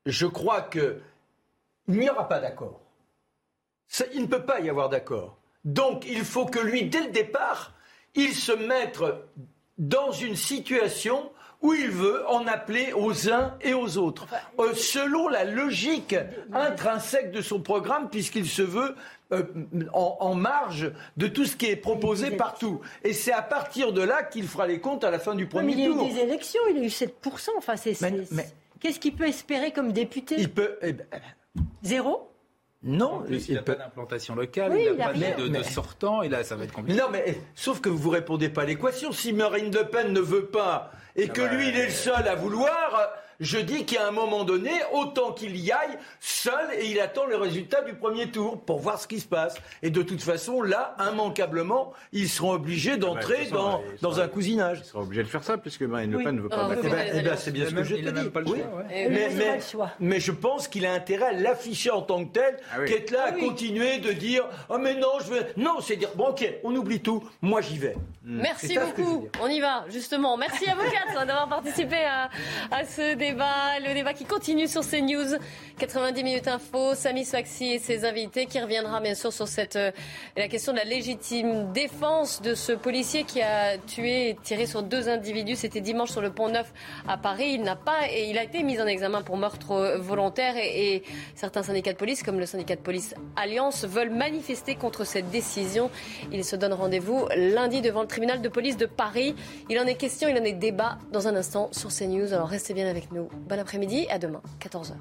je crois que il n'y aura pas d'accord. Il ne peut pas y avoir d'accord. Donc il faut que lui, dès le départ, il se mette dans une situation où il veut en appeler aux uns et aux autres, euh, selon la logique intrinsèque de son programme, puisqu'il se veut euh, en, en marge de tout ce qui est proposé partout. Et c'est à partir de là qu'il fera les comptes à la fin du premier mais il y a eu des élections, il a eu 7%. Enfin, c'est, Qu'est-ce qu'il peut espérer comme député? Il peut. eh ben, Zéro? Non, plus, il n'a pas d'implantation locale, Oui, il n'a a pas rien. de, de Mais- sortant, et là, ça va être compliqué. Non, mais sauf que vous répondez pas à l'équation. Si Marine Le Pen ne veut pas et que lui, il est le seul à vouloir, je dis qu'à un moment donné, autant qu'il y aille seul et il attend le résultat du premier tour pour voir ce qui se passe. Et de toute façon, là, immanquablement, ils seront obligés d'entrer de toute façon, dans, il dans sera- un cousinage. Il sera obligé de faire ça, puisque Marine Le. Pen ne veut Ah, pas vous Eh ben, c'est bien ce que je te dis. pas le Oui. choix, ouais. Mais, oui, mais- il a le choix. mais je pense qu'il a intérêt à l'afficher en tant que tel, Ah oui. qu'être là Ah à continuer de dire oh mais non je veux non c'est dire bon ok on oublie tout moi j'y vais. Merci je veux beaucoup. On y va, justement. Merci à vous quatre d'avoir participé à, à ce débat. Le débat qui continue sur CNews. 90 minutes info. Samy Sfaxi et ses invités qui reviendra bien sûr sur cette, euh, la question de la légitime défense de ce policier qui a tué et tiré sur deux individus. C'était dimanche sur le pont Neuf à Paris. Il n'a pas, et il a été mis en examen pour meurtre volontaire et, et certains syndicats de police, comme le syndicat de police Alliance, veulent manifester contre cette décision. Ils se donnent rendez-vous lundi devant le tribunal de police de Paris. Il en est question, il en est débat dans un instant sur CNews. Alors restez bien avec nous. Bon après-midi, à demain, 14h.